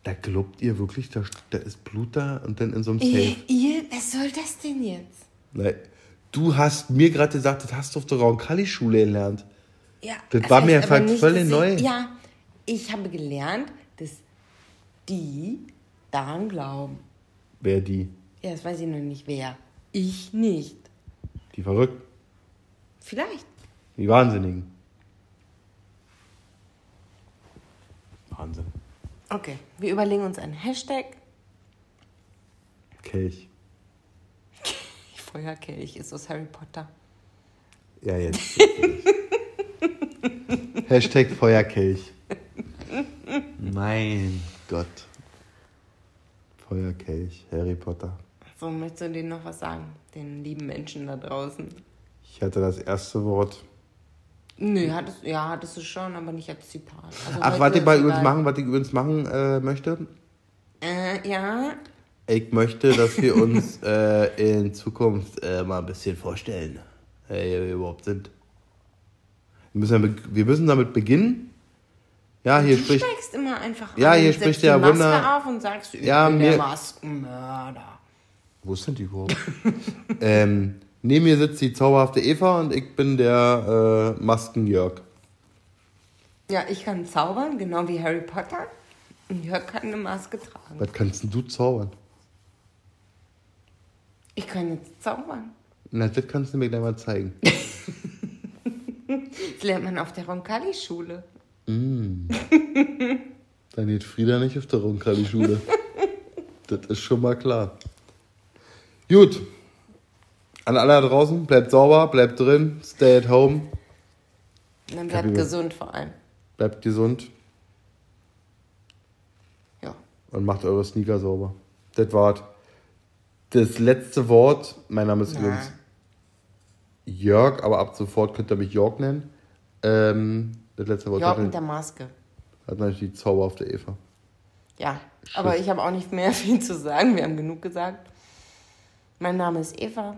Da glaubt ihr wirklich, da, da ist Blut da und dann in so einem Ihr, Safe? ihr, was soll das denn jetzt? Nein. Du hast mir gerade gesagt, das hast du auf der Roncalli-Schule gelernt. Ja, Das war mir einfach völlig neu. Ich, ja, ich habe gelernt, dass die daran glauben. Wer die? Ja, das weiß ich noch nicht wer. Ich nicht. Die Verrückten. Vielleicht. Die Wahnsinnigen. Wahnsinn. Okay, wir überlegen uns einen Hashtag. Kelch. Feuerkelch ist aus Harry Potter. Ja, jetzt. Hashtag Feuerkelch. Mein Gott. Feuerkelch, Harry Potter. So, möchtest du denen noch was sagen? Den lieben Menschen da draußen. Ich hatte das erste Wort. Nö, hattest, ja, hattest du schon, aber nicht als Zitat. Also Ach, was ich bei übrigens machen, was ich übrigens machen äh, möchte. Äh, ja. Ich möchte, dass wir uns äh, in Zukunft äh, mal ein bisschen vorstellen, wer wir überhaupt sind. Wir müssen, damit, wir müssen damit beginnen. Ja, hier du spricht. steigst immer einfach Ja, hier spricht der Maske Wunder- auf und sagst, ich Ja, bin mir- der Maskenmörder. Wo ist denn die überhaupt? ähm, neben mir sitzt die zauberhafte Eva und ich bin der äh, Maskenjörg. Ja, ich kann zaubern, genau wie Harry Potter. Und Jörg kann eine Maske tragen. Was kannst denn du zaubern? Ich kann jetzt zaubern. Na, das kannst du mir gleich mal zeigen. Das lernt man auf der Roncalli-Schule. Dann geht Frieda nicht auf der Roncalli-Schule. das ist schon mal klar. Gut. An alle da draußen, bleibt sauber, bleibt drin, stay at home, Und dann bleibt gesund vor allem. bleibt gesund Ja. und macht eure Sneaker sauber. Das war's. Das letzte Wort, mein Name ist übrigens Jörg, aber ab sofort könnt ihr mich Jörg nennen. Ähm, das letzte Wort Jörg mit der Maske. hat natürlich die zauberhafte Eva. Ja, aber ich habe auch nicht mehr viel zu sagen. Wir haben genug gesagt. Mein Name ist Eva.